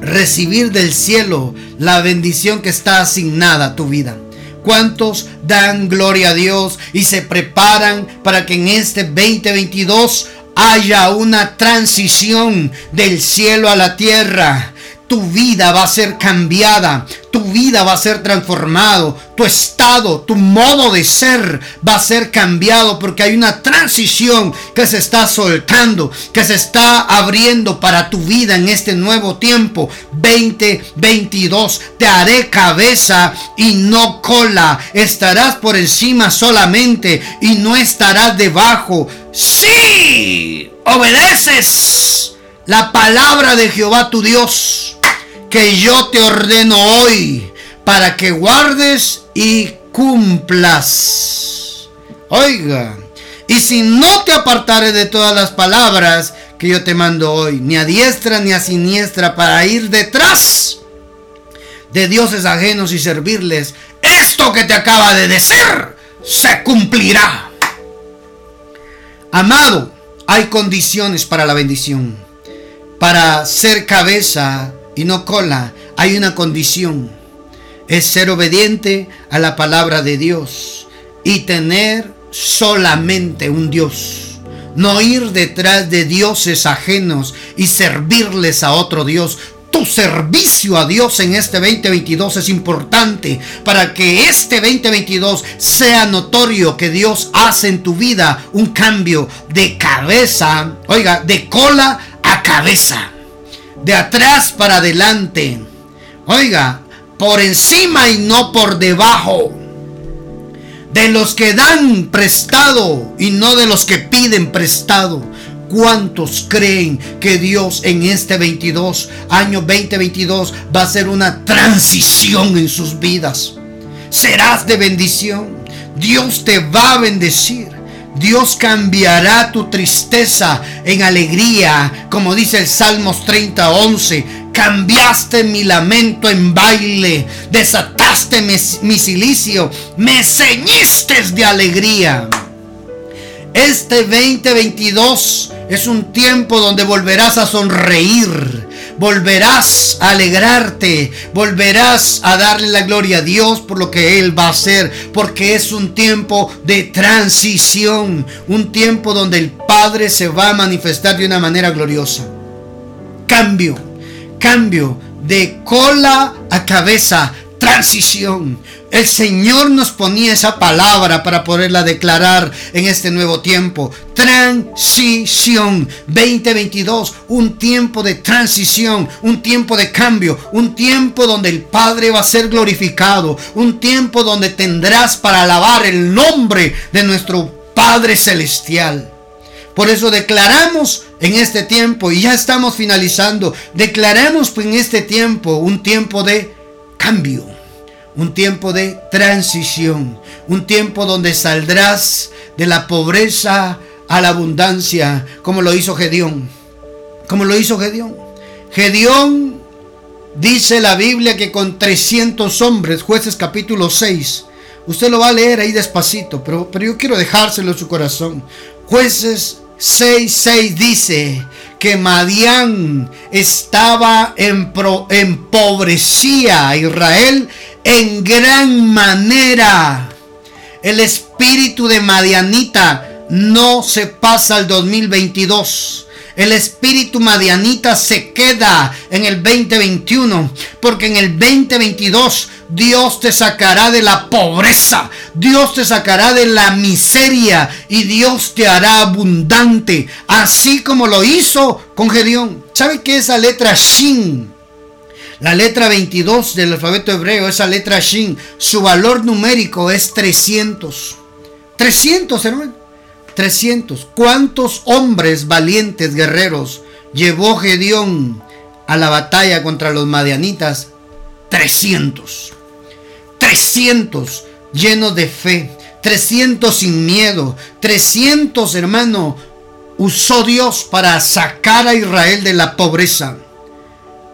recibir del cielo la bendición que está asignada a tu vida. ¿Cuántos dan gloria a Dios y se preparan para que en este 2022 haya una transición del cielo a la tierra? Tu vida va a ser cambiada, tu vida va a ser transformado, tu estado, tu modo de ser va a ser cambiado porque hay una transición que se está soltando, que se está abriendo para tu vida en este nuevo tiempo 2022. Te haré cabeza y no cola, estarás por encima solamente y no estarás debajo. Sí, obedeces la palabra de Jehová tu Dios, que yo te ordeno hoy, para que guardes y cumplas. Oiga, y si no te apartares de todas las palabras que yo te mando hoy, ni a diestra ni a siniestra, para ir detrás de dioses ajenos y servirles, esto que te acaba de decir se cumplirá. Amado, hay condiciones para la bendición para ser cabeza y no cola, hay una condición. Es ser obediente a la palabra de Dios y tener solamente un Dios. No ir detrás de dioses ajenos y servirles a otro Dios. Tu servicio a Dios en este 2022 es importante para que este 2022 sea notorio que Dios hace en tu vida un cambio de cabeza, oiga, de cola cabeza, de atrás para adelante. Oiga, por encima y no por debajo. De los que dan prestado y no de los que piden prestado. ¿Cuántos creen que Dios en este 22, año 2022, va a hacer una transición en sus vidas? Serás de bendición Dios te va a bendecir. Dios cambiará tu tristeza en alegría, como dice el Salmos 30, 11. Cambiaste mi lamento en baile, desataste mi, mi silicio, me ceñiste de alegría. Este 2022 es un tiempo donde volverás a sonreír, volverás a alegrarte, volverás a darle la gloria a Dios por lo que Él va a hacer, porque es un tiempo de transición, un tiempo donde el Padre se va a manifestar de una manera gloriosa. Cambio, cambio de cola a cabeza, transición. El Señor nos ponía esa palabra para poderla declarar en este nuevo tiempo. Transición 2022, un tiempo de transición, un tiempo de cambio, un tiempo donde el Padre va a ser glorificado, un tiempo donde tendrás para alabar el nombre de nuestro Padre Celestial. Por eso declaramos en este tiempo, y ya estamos finalizando, declaramos en este tiempo un tiempo de cambio un tiempo de transición, un tiempo donde saldrás de la pobreza a la abundancia, como lo hizo Gedeón. Como lo hizo Gedeón. Gedeón dice la Biblia que con 300 hombres, jueces capítulo 6, usted lo va a leer ahí despacito, pero, pero yo quiero dejárselo en su corazón. Jueces 6, 6 dice que Madián estaba en empobrecía a Israel en gran manera. El espíritu de Madianita no se pasa al 2022. El espíritu madianita se queda en el 2021, porque en el 2022 Dios te sacará de la pobreza, Dios te sacará de la miseria y Dios te hará abundante, así como lo hizo con Gedeón. ¿Sabe qué es la letra Shin? La letra 22 del alfabeto hebreo, esa letra Shin, su valor numérico es 300. 300, hermano. 300. ¿Cuántos hombres valientes guerreros llevó Gedeón a la batalla contra los madianitas? 300. 300 llenos de fe. 300 sin miedo. 300, hermano, usó Dios para sacar a Israel de la pobreza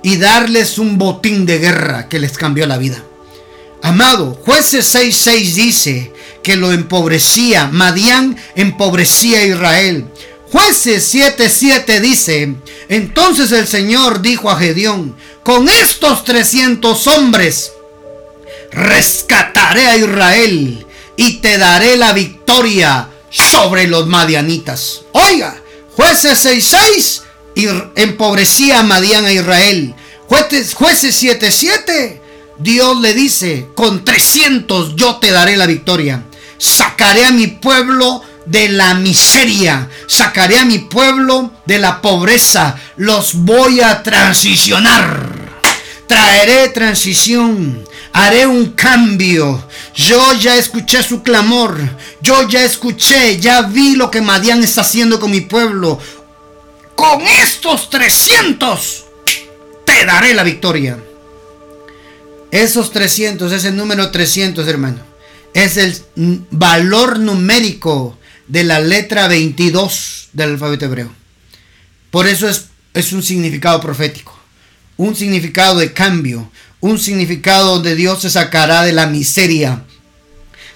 y darles un botín de guerra que les cambió la vida. Amado, jueces 6.6 dice que lo empobrecía, Madián empobrecía a Israel. Jueces 7.7 dice, entonces el Señor dijo a Gedeón, con estos 300 hombres rescataré a Israel y te daré la victoria sobre los madianitas. Oiga, jueces 6.6 y empobrecía a Madián a Israel. Jueces, jueces 7:7, Dios le dice, con 300 yo te daré la victoria. Sacaré a mi pueblo de la miseria, sacaré a mi pueblo de la pobreza, los voy a transicionar. Traeré transición, haré un cambio. Yo ya escuché su clamor, yo ya escuché, ya vi lo que Madián está haciendo con mi pueblo con estos 300 te daré la victoria. Esos 300, ese número 300, hermano, es el valor numérico de la letra 22 del alfabeto hebreo. Por eso es, es un significado profético, un significado de cambio, un significado donde Dios te sacará de la miseria,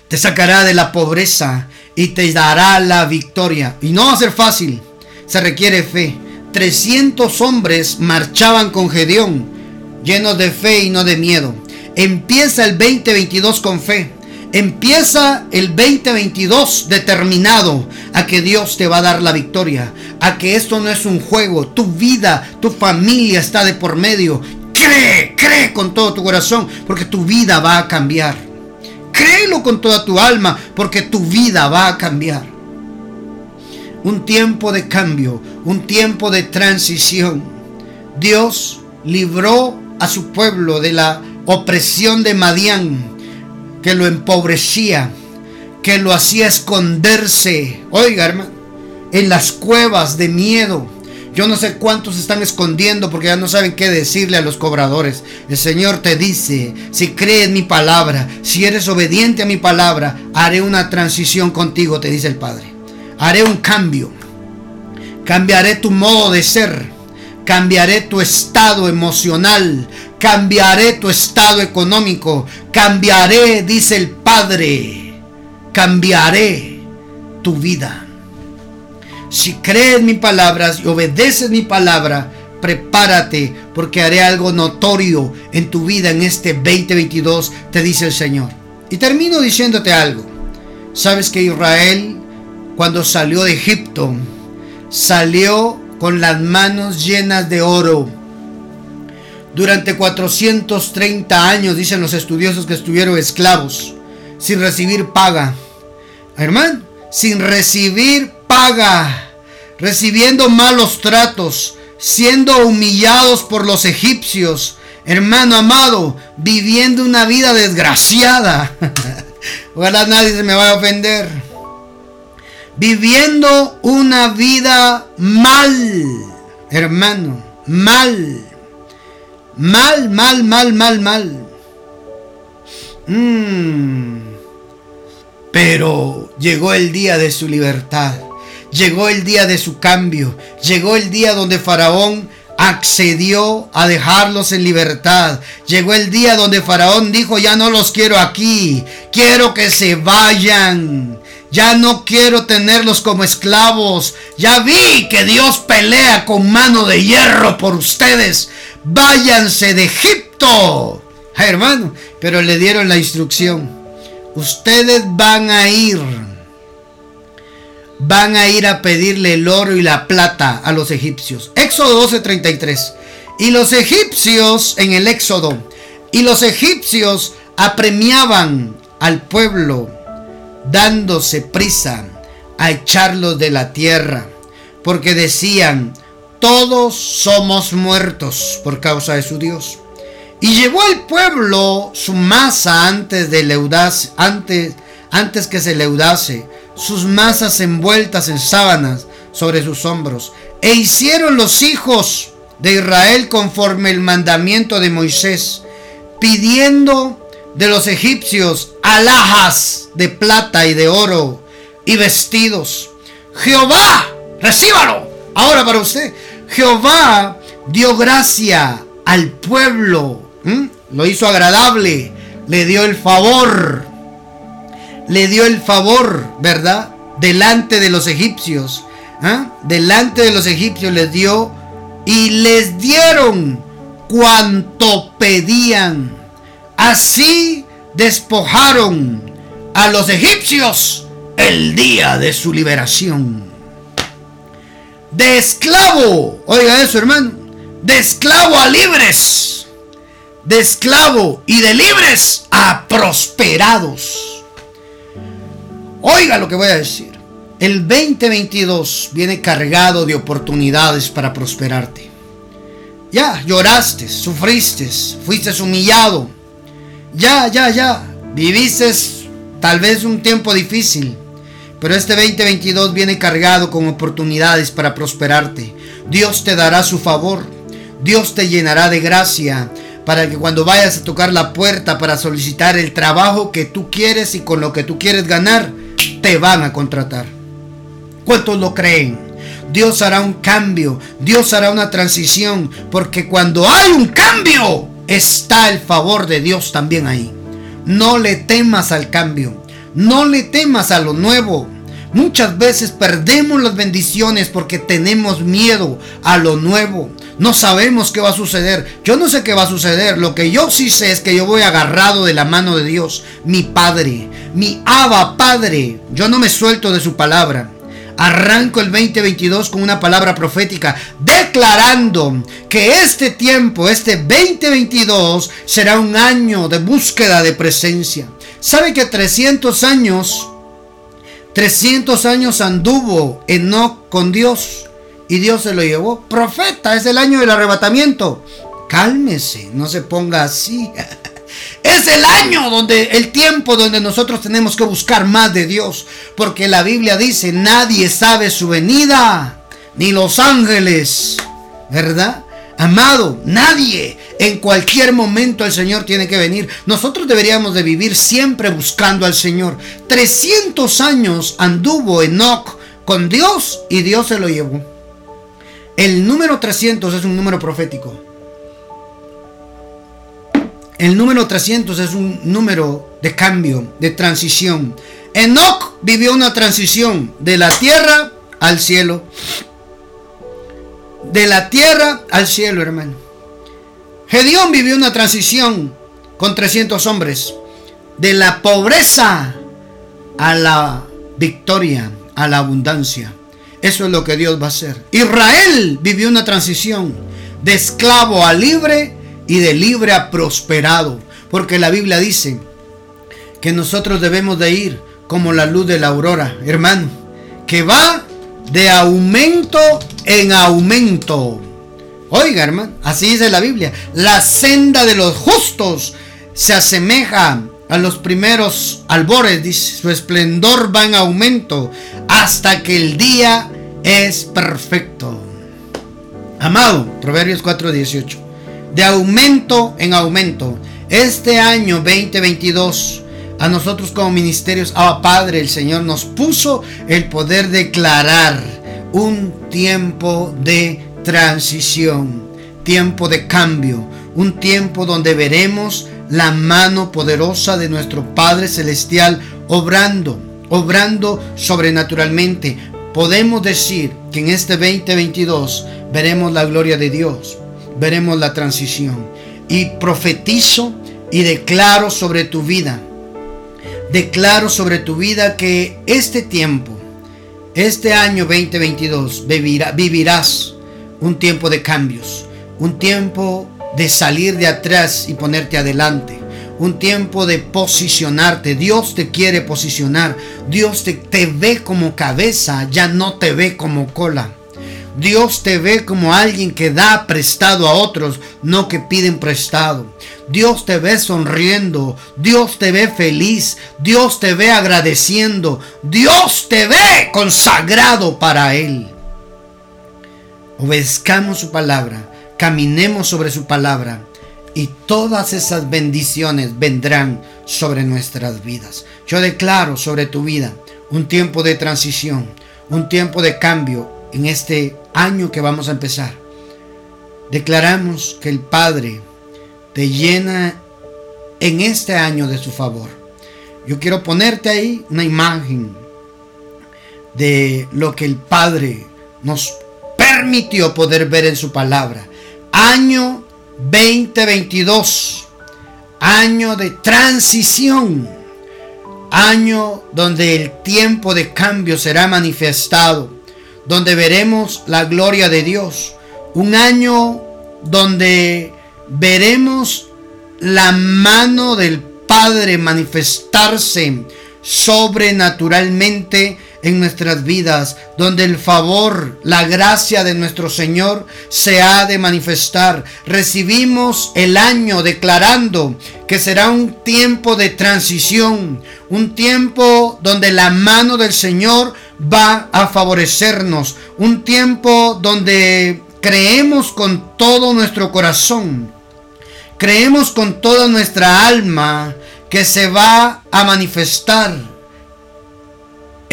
te sacará de la pobreza y te dará la victoria. Y no va a ser fácil se requiere fe. 300 hombres marchaban con Gedeón, llenos de fe y no de miedo. Empieza el 2022 con fe. Empieza el 2022 determinado a que Dios te va a dar la victoria, a que esto no es un juego, tu vida, tu familia está de por medio. Cree, con todo tu corazón, porque tu vida va a cambiar. Créelo con toda tu alma, porque tu vida va a cambiar un tiempo de cambio, un tiempo de transición. Dios libró a su pueblo de la opresión de Madián, que lo empobrecía, que lo hacía esconderse, oiga hermano, en las cuevas de miedo. Yo no sé cuántos están escondiendo porque ya no saben qué decirle a los cobradores. El Señor te dice, si crees mi palabra, si eres obediente a mi palabra, haré una transición contigo, te dice el Padre. Haré un cambio. Cambiaré tu modo de ser. Cambiaré tu estado emocional. Cambiaré tu estado económico. Cambiaré, dice el Padre. Cambiaré tu vida. Si crees mis palabras y obedeces mi palabra, prepárate porque haré algo notorio en tu vida en este 2022, te dice el Señor. Y termino diciéndote algo. Sabes que Israel, cuando salió de Egipto, salió con las manos llenas de oro. Durante 430 años, dicen los estudiosos que estuvieron esclavos, sin recibir paga. Hermano, sin recibir paga, recibiendo malos tratos, siendo humillados por los egipcios. Hermano amado, viviendo una vida desgraciada. Ojalá nadie se me vaya a ofender viviendo una vida mal, hermano, mal, mal, mal, mal, mal, mal. Mm. Pero llegó el día de su libertad, llegó el día de su cambio, llegó el día donde Faraón accedió a dejarlos en libertad. Llegó el día donde Faraón dijo, ya no los quiero aquí, quiero que se vayan. Ya no quiero tenerlos como esclavos. Ya vi que Dios pelea con mano de hierro por ustedes. Váyanse de Egipto. hermano, pero le dieron la instrucción. Ustedes van a ir. Van a ir a pedirle el oro y la plata a los egipcios. Éxodo 12:33. Y los egipcios en el Éxodo. Y los egipcios apremiaban al pueblo dándose prisa a echarlos de la tierra, porque decían, todos somos muertos por causa de su Dios. Y llevó el pueblo su masa antes de leudarse, antes, antes que se leudase, sus masas envueltas en sábanas sobre sus hombros. E hicieron los hijos de Israel conforme el mandamiento de Moisés, pidiendo de los egipcios alhajas de plata y de oro y vestidos. Jehová, recíbalo. Ahora para usted, Jehová dio gracia al pueblo, lo hizo agradable, le dio el favor, le dio el favor, ¿verdad? Delante de los egipcios, ¿ah? delante de los egipcios les dio y les dieron cuanto pedían. Así despojaron a los egipcios el día de su liberación. De esclavo, oiga eso hermano, de esclavo a libres, de esclavo y de libres a prosperados. Oiga lo que voy a decir. El 2022 viene cargado de oportunidades para prosperarte. Ya lloraste, sufriste, fuiste humillado, ya, ya, ya. Viviste tal vez un tiempo difícil, pero este 2022 viene cargado con oportunidades para prosperarte. Dios te dará su favor. Dios te llenará de gracia para que cuando vayas a tocar la puerta para solicitar el trabajo que tú quieres y con lo que tú quieres ganar, te van a contratar. ¿Cuántos lo creen? Dios hará un cambio, Dios hará una transición, porque cuando hay un cambio, está el favor de Dios también ahí. No le temas al cambio, no le temas a lo nuevo. Muchas veces perdemos las bendiciones porque tenemos miedo a lo nuevo. No sabemos qué va a suceder. Yo no sé qué va a suceder. Lo que yo sí sé es que yo voy agarrado de la mano de Dios, mi Padre, mi Abba Padre. Yo no me suelto de su palabra. Arranco el 2022 con una palabra profética, declarando que este tiempo, este 2022, será un año de búsqueda de presencia. ¿Sabe que 300 años, 300 años anduvo Enoch con Dios y Dios se lo llevó? Profeta, es el año del arrebatamiento. Cálmese, no se ponga así. Es el año donde, el tiempo donde nosotros tenemos que buscar más de Dios. Porque la Biblia dice, nadie sabe su venida, ni los ángeles, ¿verdad? Amado, nadie. En cualquier momento el Señor tiene que venir. Nosotros deberíamos de vivir siempre buscando al Señor. 300 años anduvo Enoch con Dios y Dios se lo llevó. El número 300 es un número profético. El número 300 es un número de cambio, de transición. Enoch vivió una transición de la tierra al cielo de la tierra al cielo, hermano. Gedeón vivió una transición con 300 hombres, de la pobreza a la victoria, a la abundancia. Eso es lo que Dios va a hacer. Israel vivió una transición de esclavo a libre y de libre a prosperado. Porque la Biblia dice que nosotros debemos de ir como la luz de la aurora, hermano, que va de aumento en aumento. Oiga, hermano, así dice la Biblia. La senda de los justos se asemeja a los primeros albores, su esplendor va en aumento hasta que el día es perfecto. Amado, Proverbios 4:18. De aumento en aumento. Este año 2022 a nosotros como ministerios, a Padre, el Señor nos puso el poder declarar un tiempo de transición, tiempo de cambio, un tiempo donde veremos la mano poderosa de nuestro Padre Celestial obrando, obrando sobrenaturalmente. Podemos decir que en este 2022 veremos la gloria de Dios, veremos la transición. Y profetizo y declaro sobre tu vida declaro sobre tu vida que este tiempo, este año 2022, vivirás un tiempo de cambios, un tiempo de salir de atrás y ponerte adelante. Un tiempo de posicionarte. Dios te quiere posicionar. Dios te, te ve como cabeza, ya no te ve como cola. Dios te ve como alguien que da prestado a otros, no que piden prestado. Dios te ve sonriendo, Dios te ve feliz, Dios te ve agradeciendo, Dios te ve consagrado para Él. Obedezcamos su palabra, caminemos sobre su palabra y todas esas bendiciones vendrán sobre nuestras vidas. Yo declaro sobre tu vida un tiempo de transición, un tiempo de cambio en este año que vamos a empezar. Declaramos que el Padre te llena en este año de su favor. Yo quiero ponerte ahí una imagen de lo que el Padre nos permitió poder ver en su palabra. Año 2022, año de transición, año donde el tiempo de cambio será manifestado donde veremos la gloria de Dios. Un año donde veremos la mano del Padre manifestarse sobrenaturalmente en nuestras vidas, donde el favor, la gracia de nuestro Señor se ha de manifestar. Recibimos el año declarando que será un tiempo de transición, un tiempo donde la mano del Señor va a favorecernos, un tiempo donde creemos con todo nuestro corazón, creemos con toda nuestra alma que se va a manifestar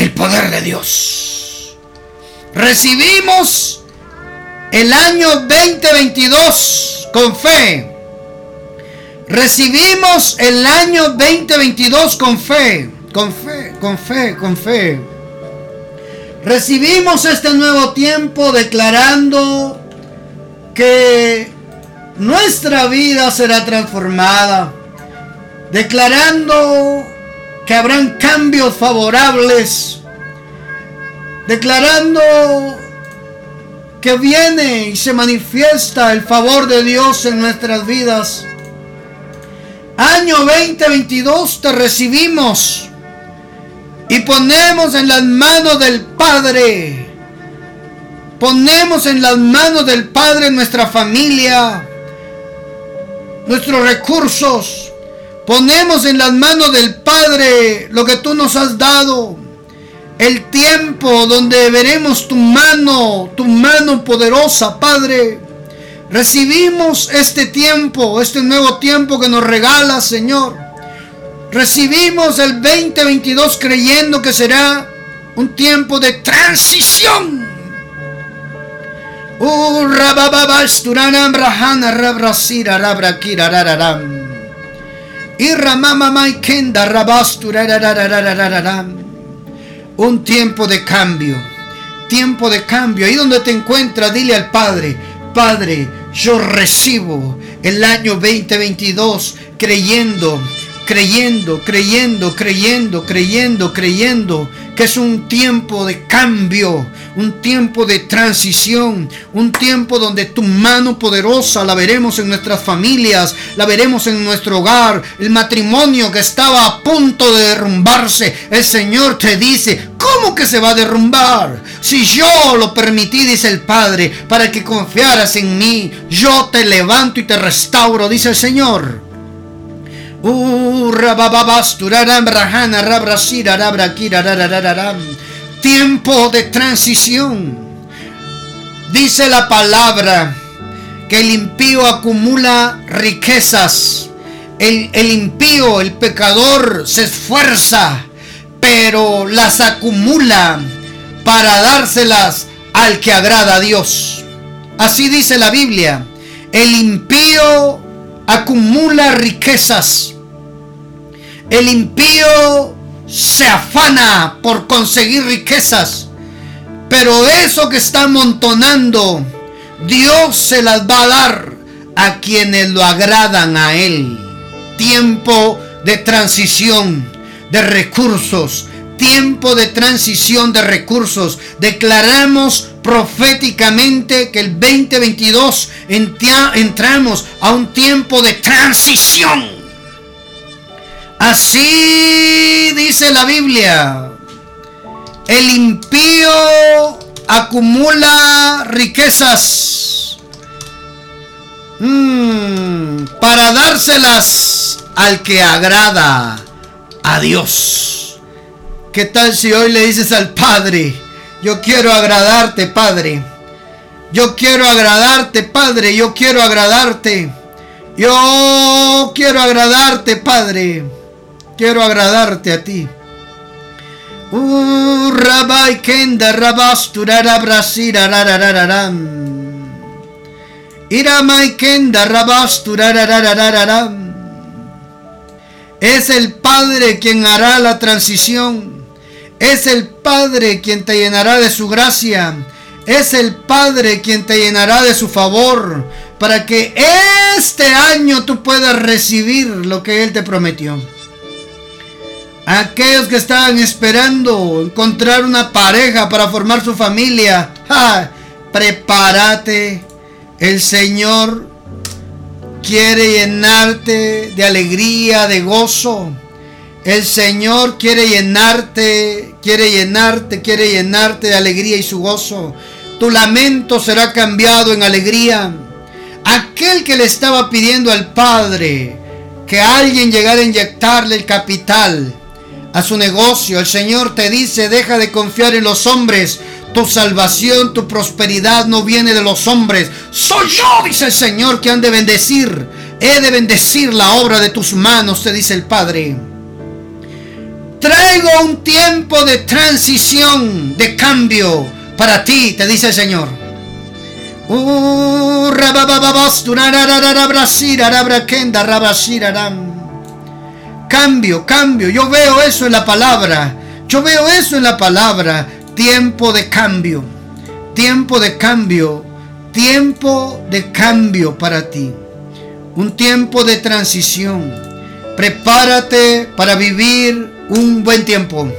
el poder de Dios. Recibimos el año 2022 con fe. Recibimos el año 2022 con fe, con fe, con fe, con fe. Recibimos este nuevo tiempo declarando que nuestra vida será transformada. Declarando que habrán cambios favorables, declarando que viene y se manifiesta el favor de Dios en nuestras vidas. Año 2022 te recibimos y ponemos en las manos del Padre. Ponemos en las manos del Padre nuestra familia, nuestros recursos, Ponemos en las manos del Padre lo que tú nos has dado. El tiempo donde veremos tu mano, tu mano poderosa, Padre. Recibimos este tiempo, este nuevo tiempo que nos regala, Señor. Recibimos el 2022 creyendo que será un tiempo de transición. Uh, un tiempo de cambio. Tiempo de cambio. Ahí donde te encuentras, dile al Padre, Padre, yo recibo el año 2022 creyendo creyendo, creyendo, creyendo, creyendo, creyendo que es un tiempo de cambio, un tiempo de transición, un tiempo donde tu mano poderosa la veremos en nuestras familias, la veremos en nuestro hogar, el matrimonio que estaba a punto de derrumbarse, el Señor te dice, ¿cómo que se va a derrumbar? Si yo lo permití, dice el Padre, para que confiaras en mí, yo te levanto y te restauro, dice el Señor. Tiempo de transición. Dice la palabra que el impío acumula riquezas. El, el impío, el pecador, se esfuerza, pero las acumula para dárselas al que agrada a Dios. Así dice la Biblia. El impío acumula riquezas. El impío se afana por conseguir riquezas. Pero eso que está amontonando, Dios se las va a dar a quienes lo agradan a Él. Tiempo de transición de recursos. Tiempo de transición de recursos. Declaramos proféticamente que el 2022 entramos a un tiempo de transición. Así dice la Biblia. El impío acumula riquezas mm, para dárselas al que agrada a Dios. ¿Qué tal si hoy le dices al Padre? Yo quiero agradarte, Padre. Yo quiero agradarte, Padre. Yo quiero agradarte. Yo quiero agradarte, Padre. Quiero agradarte a ti. Uh, Rabai Kenda Rabasturara Brasira Rararararam. Iramai Kenda Rabasturara Es el Padre quien hará la transición es el Padre quien te llenará de su gracia. Es el Padre quien te llenará de su favor para que este año tú puedas recibir lo que Él te prometió. Aquellos que estaban esperando encontrar una pareja para formar su familia, prepárate. El Señor quiere llenarte de alegría, de gozo. El Señor quiere llenarte, quiere llenarte, quiere llenarte de alegría y su gozo. Tu lamento será cambiado en alegría. Aquel que le estaba pidiendo al Padre que alguien llegara a inyectarle el capital a su negocio, el Señor te dice, deja de confiar en los hombres. Tu salvación, tu prosperidad no viene de los hombres. Soy yo, dice el Señor, que han de bendecir. He de bendecir la obra de tus manos, te dice el Padre. Traigo un tiempo de transición, de cambio para ti, te dice el Señor. Cambio, cambio. Yo veo eso en la palabra. Yo veo eso en la palabra. Tiempo de cambio. Tiempo de cambio. Tiempo de cambio para ti. Un tiempo de transición. Prepárate para vivir un buen tiempo.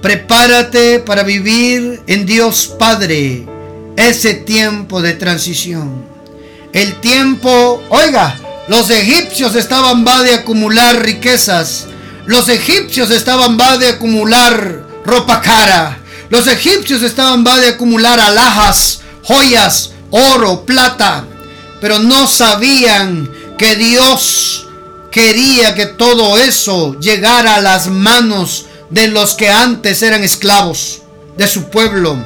Prepárate para vivir en Dios Padre ese tiempo de transición. El tiempo, oiga, los egipcios estaban va de acumular riquezas. Los egipcios estaban va de acumular ropa cara. Los egipcios estaban va de acumular alhajas, joyas, oro, plata. Pero no sabían que Dios quería que todo eso llegara a las manos de los que antes eran esclavos de su pueblo.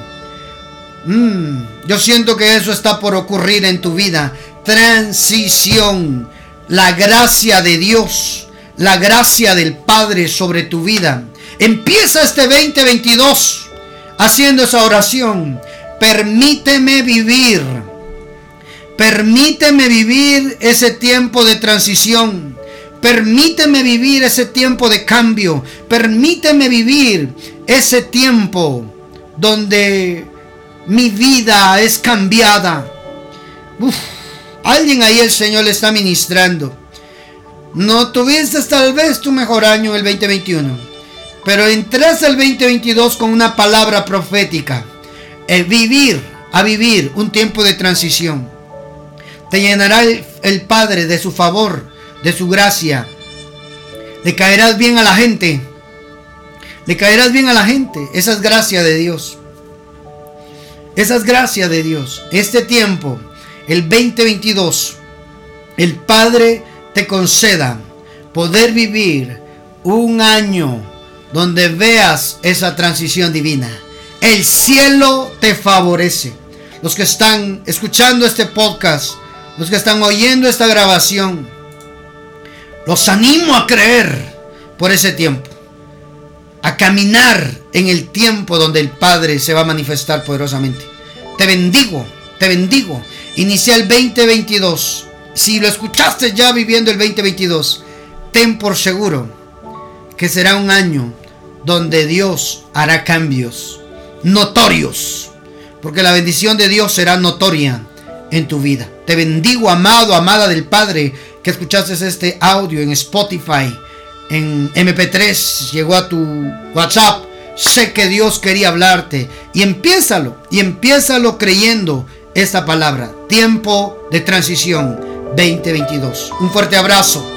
Mm, yo siento que eso está por ocurrir en tu vida. Transición. La gracia de Dios, la gracia del Padre sobre tu vida. Empieza este 2022 haciendo esa oración. Permíteme vivir. Permíteme vivir ese tiempo de transición. Permíteme vivir ese tiempo de cambio. Permíteme vivir ese tiempo donde mi vida es cambiada. alguien ahí el Señor le está ministrando. No tuviste tal vez tu mejor año el 2021, pero entraste al 2022 con una palabra profética. El vivir, a vivir un tiempo de transición. Te llenará el Padre de su favor, de su gracia. Le caerás bien a la gente. Le caerás bien a la gente. Esa es gracia de Dios. Esa es gracia de Dios. Este tiempo, el 2022, el Padre te conceda poder vivir un año donde veas esa transición divina. El cielo te favorece. Los que están escuchando este podcast, los que están oyendo esta grabación, los animo a creer por ese tiempo a caminar en el tiempo donde el Padre se va a manifestar poderosamente. Te bendigo, te bendigo. Inicia el 2022. Si lo escuchaste ya viviendo el 2022, ten por seguro que será un año donde Dios hará cambios notorios. Porque la bendición de Dios será notoria en tu vida. Te bendigo, amado, amada del Padre, que escuchaste este audio en Spotify en MP3, llegó a tu WhatsApp. Sé que Dios quería hablarte. Y empiézalo. Y empiézalo creyendo esta palabra. Tiempo de transición 2022. Un fuerte abrazo.